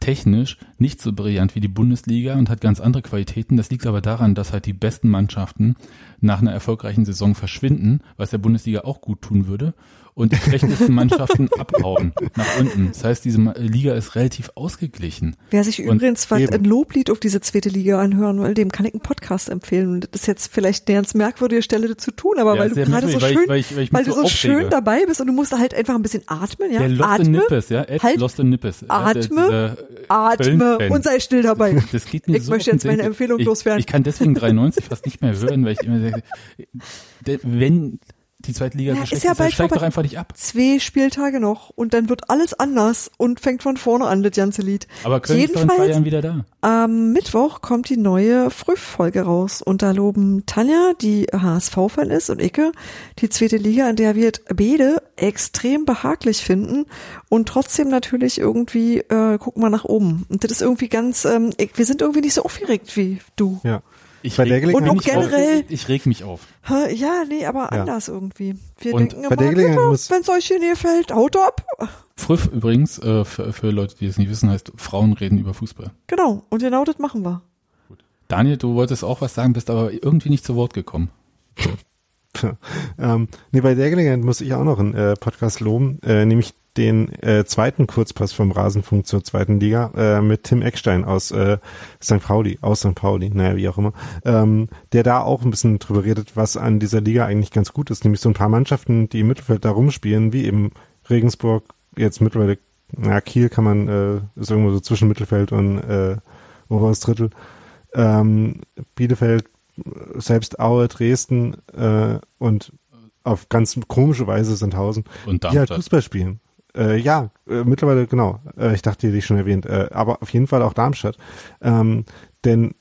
technisch nicht so brillant wie die Bundesliga und hat ganz andere Qualitäten. Das liegt aber daran, dass halt die besten Mannschaften nach einer erfolgreichen Saison verschwinden, was der Bundesliga auch gut tun würde, und die schlechtesten Mannschaften abhauen nach unten. Das heißt, diese Liga ist relativ ausgeglichen. Wer sich Und übrigens was ein Loblied auf diese zweite Liga anhören will, dem kann ich einen Podcast empfehlen. Und das ist jetzt vielleicht eine ganz merkwürdige Stelle dazu tun, aber Ja, weil du gerade so schön, weil ich- weil ich- weil ich mich weil du so aufrege. schön dabei bist und du musst halt einfach ein bisschen atmen, ja? Der Lost Atme, Nippes, ja, Ed halt, Lost Nippes. Atme, atme und sei still dabei. Das geht mir Ich so möchte jetzt meine. Empfehlung ich, loswerden. Ich kann deswegen 93 fast nicht mehr hören, weil ich immer sage, wenn die zweite Liga Ja, so ist schlecht ja ist, dann bald steigt doch einfach nicht ab. Zwei Spieltage noch und dann wird alles anders und fängt von vorne an, das ganze Lied. Aber Köln ist doch in zwei Jedenfalls Jahren wieder da. Am Mittwoch kommt die neue Frühfolge raus und da loben Tanja, die HSV-Fan ist, und Icke, die zweite Liga, in der wir beide extrem behaglich finden und trotzdem natürlich irgendwie äh, gucken wir nach oben. Und das ist irgendwie ganz, ähm, wir sind irgendwie nicht so aufgeregt wie du. Ja. Ich Bei der reg- Gelegenheit Und mich auf. generell- Ich reg mich auf. Ja, nee, aber Ja. anders irgendwie. Wir Und denken immer, wenn es euch hier nicht gefällt, haut ab. Früff übrigens, äh, für, für Leute, die es nicht wissen, heißt Frauen reden über Fußball. Genau, und genau das machen wir. Daniel, du wolltest auch was sagen, bist aber irgendwie nicht zu Wort gekommen. ähm, nee, bei der Gelegenheit muss ich auch noch einen äh, Podcast loben, äh, nämlich den äh, zweiten Kurzpass vom Rasenfunk zur zweiten Liga äh, mit Tim Eckstein aus äh, St. Pauli, aus St. Pauli, naja, wie auch immer, ähm, der da auch ein bisschen drüber redet, was an dieser Liga eigentlich ganz gut ist, nämlich so ein paar Mannschaften, die im Mittelfeld da rumspielen, wie eben Regensburg, jetzt mittlerweile, na, Kiel kann man, äh, ist irgendwo so zwischen Mittelfeld und äh, oberes Drittel, ähm, Bielefeld, selbst Aue, Dresden äh, und auf ganz komische Weise Sandhausen, Und die halt Darmstadt. Fußball spielen. Äh, ja, äh, mittlerweile, genau. Äh, ich dachte, die hätte ich schon erwähnt. Äh, aber auf jeden Fall auch Darmstadt. Ähm, denn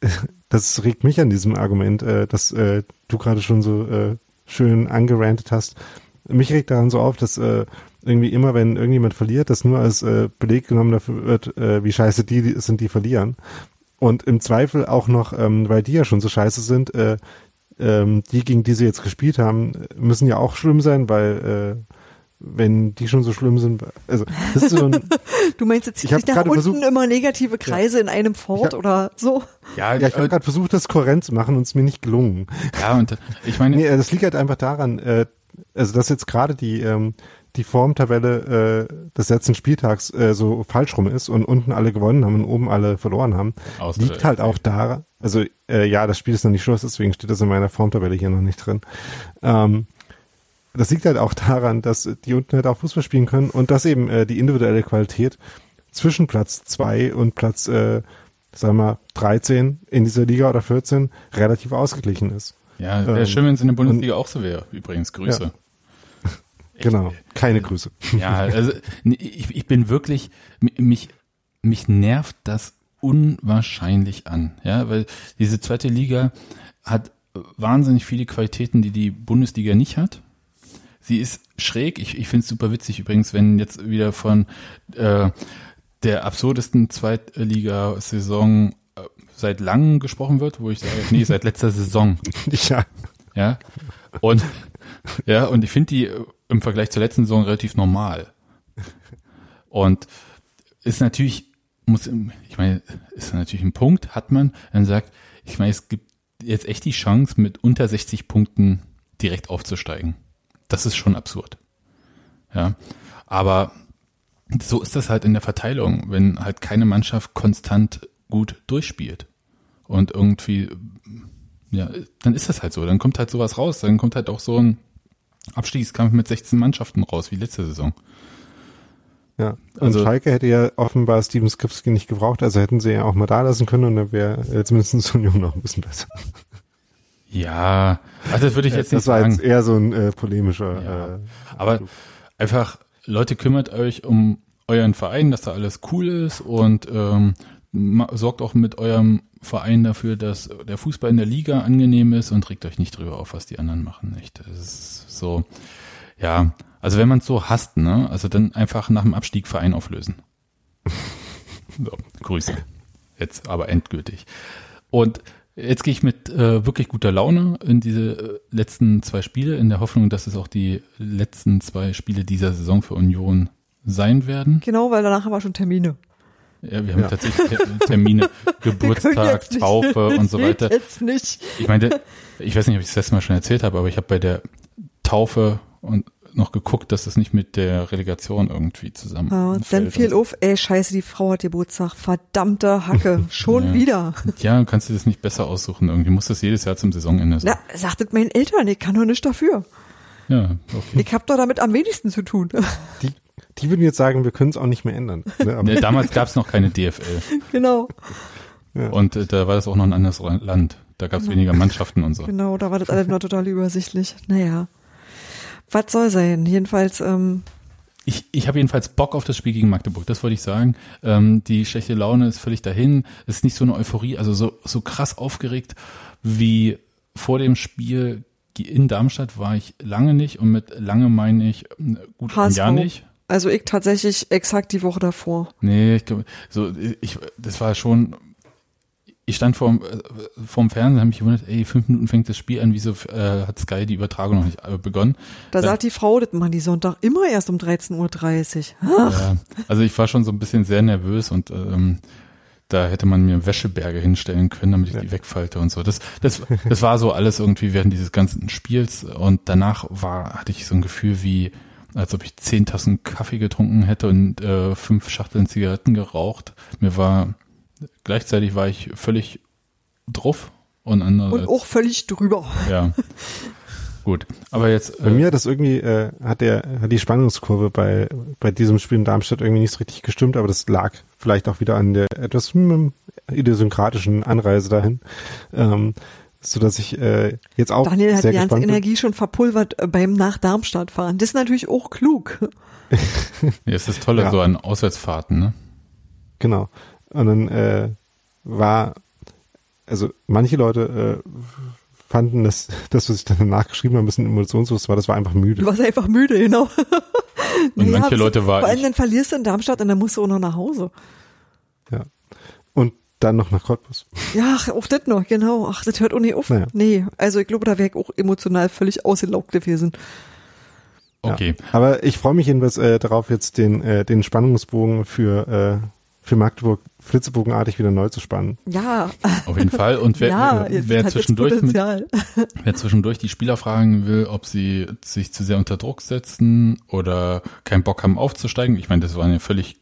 das regt mich an diesem Argument, äh, dass äh, du gerade schon so äh, schön angerantet hast. Mich regt daran so auf, dass äh, irgendwie immer, wenn irgendjemand verliert, das nur als äh, Beleg genommen dafür wird, äh, wie scheiße die sind, die verlieren. Und im Zweifel auch noch, ähm, weil die ja schon so scheiße sind, äh, ähm, die, gegen die sie jetzt gespielt haben, müssen ja auch schlimm sein, weil äh, wenn die schon so schlimm sind, also das ist so ein, Du meinst, jetzt zieht Ich sich nach gerade unten versucht- immer negative Kreise in einem Fort hab- oder so? Ja, ja, ich habe äh, gerade versucht, das kohärent zu machen und es mir nicht gelungen. ja, und äh, ich meine, Nee, äh, das liegt halt einfach daran, äh, also dass jetzt gerade die ähm, die Formtabelle äh, des letzten Spieltags äh, so falsch rum ist und unten alle gewonnen haben und oben alle verloren haben, Außer liegt halt auch daran, also äh, ja, das Spiel ist noch nicht Schluss, deswegen steht das in meiner Formtabelle hier noch nicht drin. Ähm, das liegt halt auch daran, dass die unten halt auch Fußball spielen können und dass eben äh, die individuelle Qualität zwischen Platz zwei und Platz, äh, sagen wir mal, 13 in dieser Liga oder 14 relativ ausgeglichen ist. Ja, wäre ähm, schön, wenn es in der Bundesliga auch so wäre, übrigens. Grüße. Ja. Genau, keine Grüße. Ja, also ich, ich bin wirklich, mich, mich nervt das unwahrscheinlich an, ja, weil diese zweite Liga hat wahnsinnig viele Qualitäten, die die Bundesliga nicht hat. Sie ist schräg. Ich, ich finde es super witzig übrigens, wenn jetzt wieder von äh, der absurdesten Zweitliga-Saison äh, seit langem gesprochen wird, wo ich sage, nee, seit letzter Saison. Ja. Ja. Und ja, und ich finde die äh, im Vergleich zur letzten Saison relativ normal. Und ist natürlich, muss, ich meine, ist natürlich ein Punkt, hat man, dann sagt, ich meine, es gibt jetzt echt die Chance, mit unter 60 Punkten direkt aufzusteigen. Das ist schon absurd. Ja. Aber so ist das halt in der Verteilung, wenn halt keine Mannschaft konstant gut durchspielt. Und irgendwie, ja, dann ist das halt so. Dann kommt halt sowas raus. Dann kommt halt auch so ein Abstiegskampf mit 16 Mannschaften raus, wie letzte Saison. Ja, und also, Schalke hätte ja offenbar Steven Skripski nicht gebraucht, also hätten sie ja auch mal da lassen können und dann wäre äh, zumindest Union noch ein bisschen besser. Ja, also das würde ich jetzt nicht sagen. Das war jetzt eher so ein äh, polemischer. Ja. Äh, aber einfach, Leute, kümmert euch um euren Verein, dass da alles cool ist und ähm, sorgt auch mit eurem Verein dafür, dass der Fußball in der Liga angenehm ist und regt euch nicht drüber auf, was die anderen machen. Nicht? Das ist so, ja, also wenn man es so hasst, ne, also dann einfach nach dem Abstieg Verein auflösen. so, Grüße. Jetzt aber endgültig. Und Jetzt gehe ich mit äh, wirklich guter Laune in diese äh, letzten zwei Spiele, in der Hoffnung, dass es auch die letzten zwei Spiele dieser Saison für Union sein werden. Genau, weil danach haben wir schon Termine. Ja, wir haben ja. tatsächlich Termine, Geburtstag, Taufe und so weiter. Jetzt nicht. Ich meine, ich weiß nicht, ob ich das letzte Mal schon erzählt habe, aber ich habe bei der Taufe und noch geguckt, dass es nicht mit der Relegation irgendwie zusammen. Ja, dann fiel auf, ey, scheiße, die Frau hat Geburtstag. Verdammte Hacke. Schon ja. wieder. Ja, kannst du das nicht besser aussuchen. Irgendwie muss das jedes Jahr zum Saisonende sein. Na, sagtet meinen Eltern, ich kann doch nicht dafür. Ja, okay. Ich habe doch damit am wenigsten zu tun. Die, die würden jetzt sagen, wir können es auch nicht mehr ändern. Ne? nee, damals gab es noch keine DFL. Genau. Ja. Und äh, da war das auch noch ein anderes Land. Da gab es genau. weniger Mannschaften und so. Genau, da war das alles nur total übersichtlich. Naja was soll sein? Jedenfalls. Ähm, ich, ich habe jedenfalls Bock auf das Spiel gegen Magdeburg, das wollte ich sagen. Ähm, die schlechte Laune ist völlig dahin. Es ist nicht so eine Euphorie, also so, so krass aufgeregt wie vor dem Spiel in Darmstadt war ich lange nicht und mit lange meine ich äh, gut HSV. ein Jahr nicht. Also ich tatsächlich exakt die Woche davor. Nee, ich glaube, so, ich, das war schon ich stand vorm, äh, vorm Fernsehen, habe mich gewundert, ey, fünf Minuten fängt das Spiel an, wieso äh, hat Sky die Übertragung noch nicht äh, begonnen? Da sagt die Frau, das machen die Sonntag immer erst um 13.30 Uhr. Ja, also ich war schon so ein bisschen sehr nervös und ähm, da hätte man mir Wäscheberge hinstellen können, damit ich ja. die wegfalte und so. Das, das, das war so alles irgendwie während dieses ganzen Spiels und danach war, hatte ich so ein Gefühl wie, als ob ich zehn Tassen Kaffee getrunken hätte und äh, fünf Schachteln Zigaretten geraucht. Mir war gleichzeitig war ich völlig drauf und andere. Und auch völlig drüber. Ja. Gut, aber jetzt. Bei äh, mir hat das irgendwie, äh, hat der, hat die Spannungskurve bei, bei diesem Spiel in Darmstadt irgendwie nicht so richtig gestimmt, aber das lag vielleicht auch wieder an der etwas hm, idiosynkratischen Anreise dahin. Ähm, so dass ich äh, jetzt auch Daniel hat die ganze Energie schon verpulvert äh, beim nach Darmstadt fahren. Das ist natürlich auch klug. ja, es ist toll, ja. so an Auswärtsfahrten, ne? Genau. Und dann äh, war, also manche Leute äh, fanden, dass das, was ich dann danach geschrieben habe, ein bisschen emotionslos war, das war einfach müde. Du warst einfach müde, genau. Und naja, manche Leute waren. Vor allem dann verlierst du in Darmstadt und dann musst du auch noch nach Hause. Ja. Und dann noch nach Cottbus. Ja, auch das noch, genau. Ach, das hört auch nicht auf. Naja. Nee, also ich glaube, da wäre ich auch emotional völlig ausgelaugt gewesen. Okay. Ja. Aber ich freue mich jedenfalls äh, darauf, jetzt den, äh, den Spannungsbogen für äh, für Magdeburg flitzebogenartig wieder neu zu spannen. Ja. Auf jeden Fall. Und wer, ja, wer, zwischendurch mit, wer zwischendurch die Spieler fragen will, ob sie sich zu sehr unter Druck setzen oder keinen Bock haben aufzusteigen, ich meine, das waren ja völlig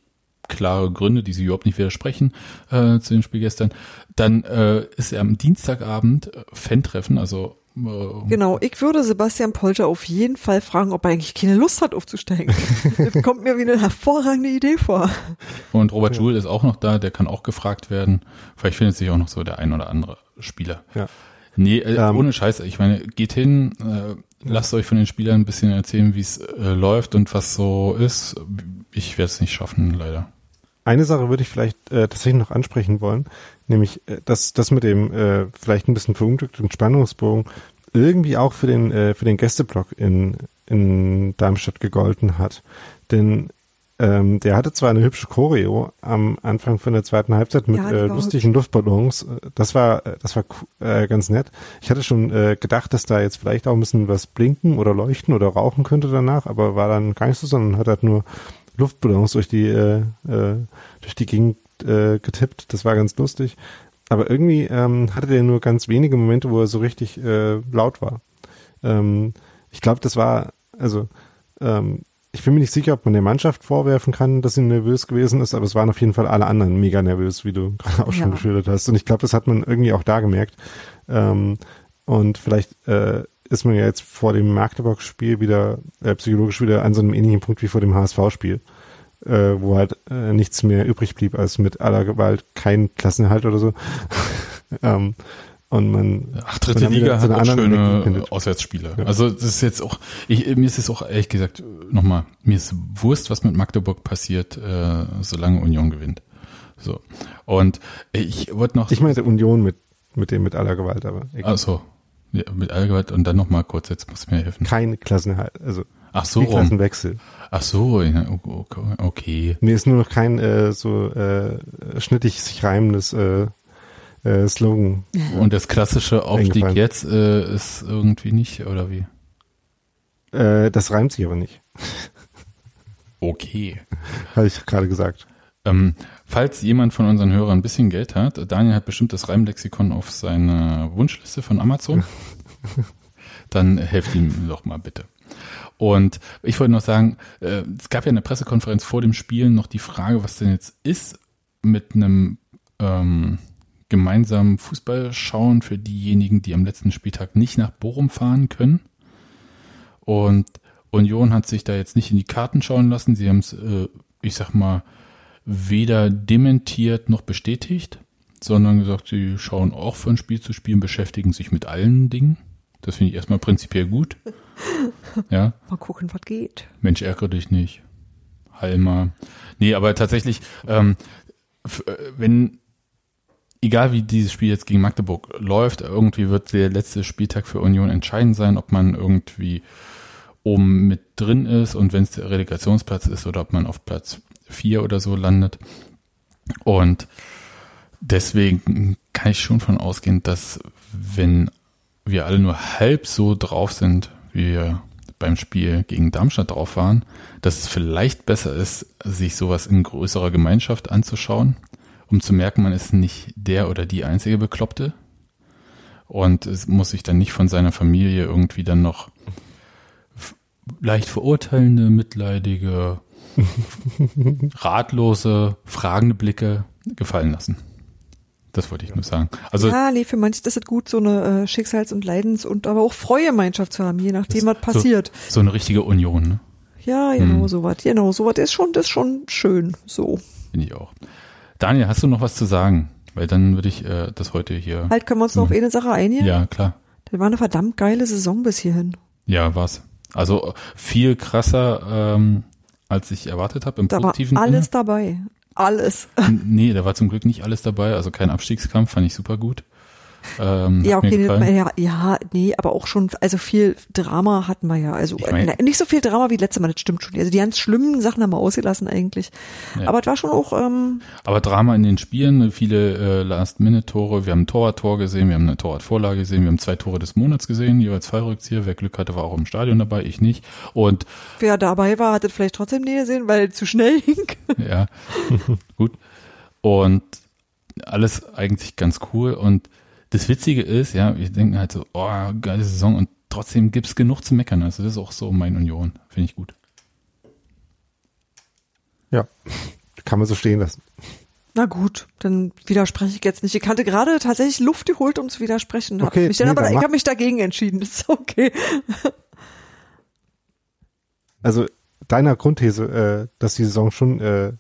klare Gründe, die sie überhaupt nicht widersprechen äh, zu dem Spiel gestern, dann äh, ist er am Dienstagabend äh, Fan-Treffen, also äh, Genau, ich würde Sebastian Polter auf jeden Fall fragen, ob er eigentlich keine Lust hat aufzusteigen. das kommt mir wie eine hervorragende Idee vor. Und Robert Joule ist auch noch da, der kann auch gefragt werden. Vielleicht findet sich auch noch so der ein oder andere Spieler. Ja. Nee, äh, Ähm, ohne Scheiße. Ich meine, geht hin, äh, lasst euch von den Spielern ein bisschen erzählen, wie es äh, läuft und was so ist. Ich werde es nicht schaffen, leider. Eine Sache würde ich vielleicht äh, tatsächlich noch ansprechen wollen, nämlich äh, dass das mit dem äh, vielleicht ein bisschen verunglückten Spannungsbogen irgendwie auch für den äh, für den Gästeblock in in Darmstadt gegolten hat, denn ähm, der hatte zwar eine hübsche Choreo am Anfang von der zweiten Halbzeit mit Ja, äh, lustigen Luftballons. Äh, Das war äh, das war äh, ganz nett. Ich hatte schon äh, gedacht, dass da jetzt vielleicht auch ein bisschen was blinken oder leuchten oder rauchen könnte danach, aber war dann gar nicht so, sondern hat halt nur Luftballons durch die äh, äh, durch die Gegend äh, getippt. Das war ganz lustig. Aber irgendwie ähm, hatte der nur ganz wenige Momente, wo er so richtig äh, laut war. Ähm, ich glaube, das war, also ähm, ich bin mir nicht sicher, ob man der Mannschaft vorwerfen kann, dass sie nervös gewesen ist, aber es waren auf jeden Fall alle anderen mega nervös, wie du gerade auch schon Ja. geschildert hast. Und ich glaube, das hat man irgendwie auch da gemerkt. Ähm, und vielleicht äh, ist man ja jetzt vor dem Magdeburg-Spiel wieder äh, psychologisch wieder an so einem ähnlichen Punkt wie vor dem HSV-Spiel, äh, wo halt äh, nichts mehr übrig blieb, als mit aller Gewalt kein Klassenerhalt oder so. ähm, und man Ach, dritte Liga so hat eine auch schöne. Auswärtsspiele. Ja. Also das ist jetzt auch, ich, mir ist es auch ehrlich gesagt, nochmal, mir ist Wurst, was mit Magdeburg passiert, äh, solange Union gewinnt. So. Und ich wollte noch. Ich meinte Union mit, mit dem mit aller Gewalt, aber egal. Ach so. Ja, mit Allgewalt und dann nochmal kurz, jetzt muss mir helfen. kein Klassenerhalt, also Ach so. Klassenwechsel. Ach so, okay. Mir ist nur noch kein äh, so äh, schnittig sich reimendes äh, äh, Slogan. Und das klassische Aufstieg jetzt äh, ist irgendwie nicht, oder wie? Äh, das reimt sich aber nicht, Okay. habe ich gerade gesagt. Ähm, falls jemand von unseren Hörern ein bisschen Geld hat, Daniel hat bestimmt das Reimlexikon auf seiner Wunschliste von Amazon, dann helft ihm doch mal bitte. Und ich wollte noch sagen, äh, es gab ja in der Pressekonferenz vor dem Spiel noch die Frage, was denn jetzt ist mit einem ähm, gemeinsamen Fußballschauen für diejenigen, die am letzten Spieltag nicht nach Bochum fahren können. Und Union hat sich da jetzt nicht in die Karten schauen lassen. Sie haben es, äh, ich sag mal, weder dementiert noch bestätigt, sondern gesagt, sie schauen auch von Spiel zu Spiel und beschäftigen sich mit allen Dingen. Das finde ich erstmal prinzipiell gut. Ja, Mal gucken, was geht. Mensch, ärgere dich nicht. Halma. Nee, aber tatsächlich, ähm, äh, wenn, egal wie dieses Spiel jetzt gegen Magdeburg läuft, irgendwie wird der letzte Spieltag für Union entscheidend sein, ob man irgendwie oben mit drin ist und wenn es der Relegationsplatz ist oder ob man auf Platz vier oder so landet. Und deswegen kann ich schon von ausgehen, dass wenn wir alle nur halb so drauf sind, wie wir beim Spiel gegen Darmstadt drauf waren, dass es vielleicht besser ist, sich sowas in größerer Gemeinschaft anzuschauen, um zu merken, man ist nicht der oder die einzige Bekloppte und es muss sich dann nicht von seiner Familie irgendwie dann noch leicht verurteilende, mitleidige, ratlose, fragende Blicke gefallen lassen. Das wollte ich nur sagen. Also ja, nee, für manche ist es gut, so eine äh, Schicksals- und Leidens- und aber auch Freuemeinschaft zu haben, je nachdem, was passiert. so eine richtige Union, ne? Ja, genau, Hm. sowas. Genau, sowas ist schon, das ist schon schön. So. Finde ich auch. Daniel, hast du noch was zu sagen? Weil dann würde ich äh, das heute hier. Halt, können wir uns noch auf eine Sache einigen? Ja, klar. Das war eine verdammt geile Saison bis hierhin. Ja, war's. Also viel krasser, ähm, als ich erwartet habe im Da war positiven alles dabei. Alles. Sinne. Nee, da war zum Glück nicht alles dabei. Also kein Abstiegskampf, fand ich super gut. Ähm, Ja, okay, gefallen. ja, ja, nee, aber auch schon, also viel Drama hatten wir ja. Also Ich mein- nicht so viel Drama wie letztes Mal, das stimmt schon. Also die ganz schlimmen Sachen haben wir ausgelassen eigentlich. Ja. Aber es war schon auch, ähm, Aber Drama in den Spielen, viele äh, Last-Minute-Tore. Wir haben ein Torwart-Tor gesehen, wir haben eine Torwart-Vorlage gesehen, wir haben zwei Tore des Monats gesehen, jeweils zwei Rückzieher. Wer Glück hatte, war auch im Stadion dabei, ich nicht. Und wer dabei war, hat es vielleicht trotzdem nie gesehen, weil zu schnell hing. ja, gut. Und alles eigentlich ganz cool. Und das Witzige ist, ja, wir denken halt so, oh, geile Saison und trotzdem gibt's genug zu meckern. Also das ist auch so mein Union. Finde ich gut. Ja, kann man so stehen lassen. Na gut, dann widerspreche ich jetzt nicht. Ich hatte gerade tatsächlich Luft geholt, um zu widersprechen. Hab Okay, mich dann nee, aber dann ich habe mich dagegen entschieden. Das ist okay. Also deiner Grundthese, äh, dass die Saison schon äh,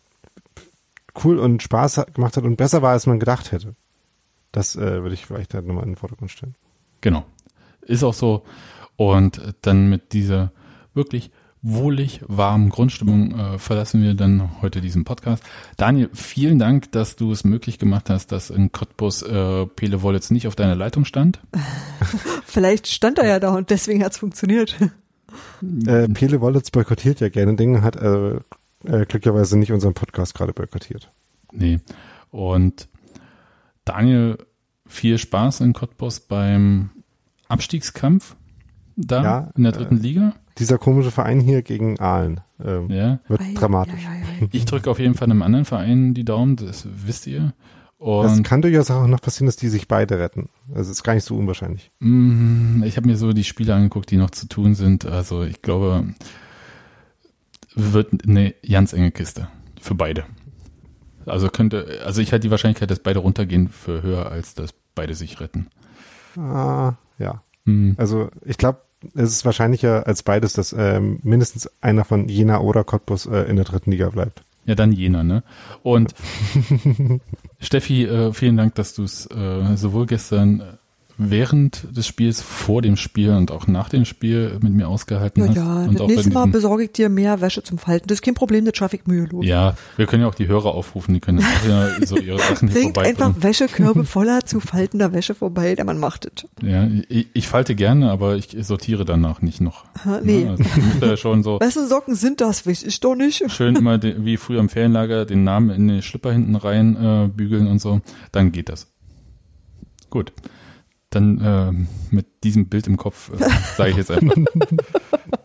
cool und Spaß gemacht hat und besser war, als man gedacht hätte. Das äh, würde ich vielleicht halt nochmal in den Vordergrund stellen. Genau. Ist auch so. Und dann mit dieser wirklich wohlig warmen Grundstimmung äh, verlassen wir dann heute diesen Podcast. Daniel, vielen Dank, dass du es möglich gemacht hast, dass in Cottbus äh, Pele Wollitz nicht auf deiner Leitung stand. Vielleicht stand er ja da und deswegen hat's funktioniert. Äh, Pele Wollitz boykottiert ja gerne Dinge, hat äh, äh, glücklicherweise nicht unseren Podcast gerade boykottiert. Nee. Und Daniel, viel Spaß in Cottbus beim Abstiegskampf da Ja, in der dritten Liga. Dieser komische Verein hier gegen Aalen ähm, Ja. wird Ei, dramatisch. ei, ei. Ich drücke auf jeden Fall einem anderen Verein die Daumen, das wisst ihr. Es Und kann durchaus auch noch passieren, dass die sich beide retten. Also ist gar nicht so unwahrscheinlich. Mm, Ich habe mir so die Spiele angeguckt, die noch zu tun sind. Also ich glaube, wird eine ganz enge Kiste für beide. Also könnte, also ich halte die Wahrscheinlichkeit, dass beide runtergehen, für höher, als dass beide sich retten. Ah, ja. Hm. Also ich glaube, es ist wahrscheinlicher als beides, dass ähm, mindestens einer von Jena oder Cottbus äh, in der dritten Liga bleibt. Ja, dann jener, ne? Und Steffi, äh, vielen Dank, dass du es äh, sowohl gestern während des Spiels, vor dem Spiel und auch nach dem Spiel mit mir ausgehalten Ja, hast. ja, und das nächste Mal besorge ich dir mehr Wäsche zum Falten. Das ist kein Problem, das schaffe ich mühelos. Ja, wir können ja auch die Hörer aufrufen, die können auch ja so ihre Sachen Bringt einfach Wäschekörbe voller zu faltender Wäsche vorbei, der man macht es. Ja, ich, ich falte gerne, aber ich sortiere danach nicht noch. Aha, nee. Also schon so Wessen Socken sind das? Weiß ich doch nicht. schön immer de, wie früher im Ferienlager den Namen in den Schlipper hinten rein äh, bügeln und so. Dann geht das. Gut. Dann äh, mit diesem Bild im Kopf äh, sage ich jetzt einfach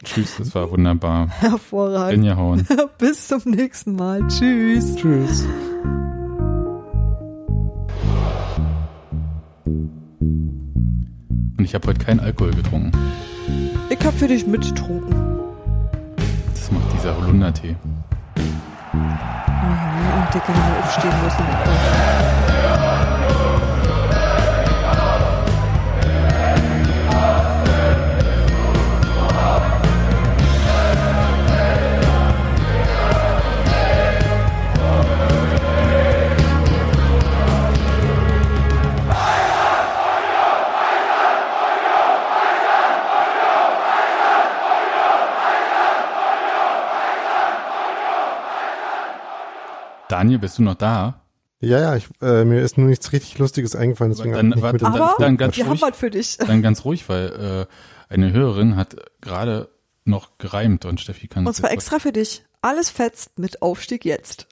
Tschüss, das war wunderbar. Hervorragend. Hauen. Bis zum nächsten Mal. Tschüss. Tschüss. Und ich habe heute keinen Alkohol getrunken. Ich hab für dich mitgetrunken. Das macht dieser Holundertee. Oh ja, der kann mal aufstehen lassen. Daniel, bist du noch da? Ja, ja, ich, äh, mir ist nur nichts richtig Lustiges eingefallen, deswegen Dann- ich warte, mit dem- Aber dann ganz wir haben ruhig. was für dich. Dann ganz ruhig, weil äh, eine Hörerin hat gerade noch gereimt und Steffi kann Und zwar extra für dich. Alles fetzt mit Aufstieg jetzt.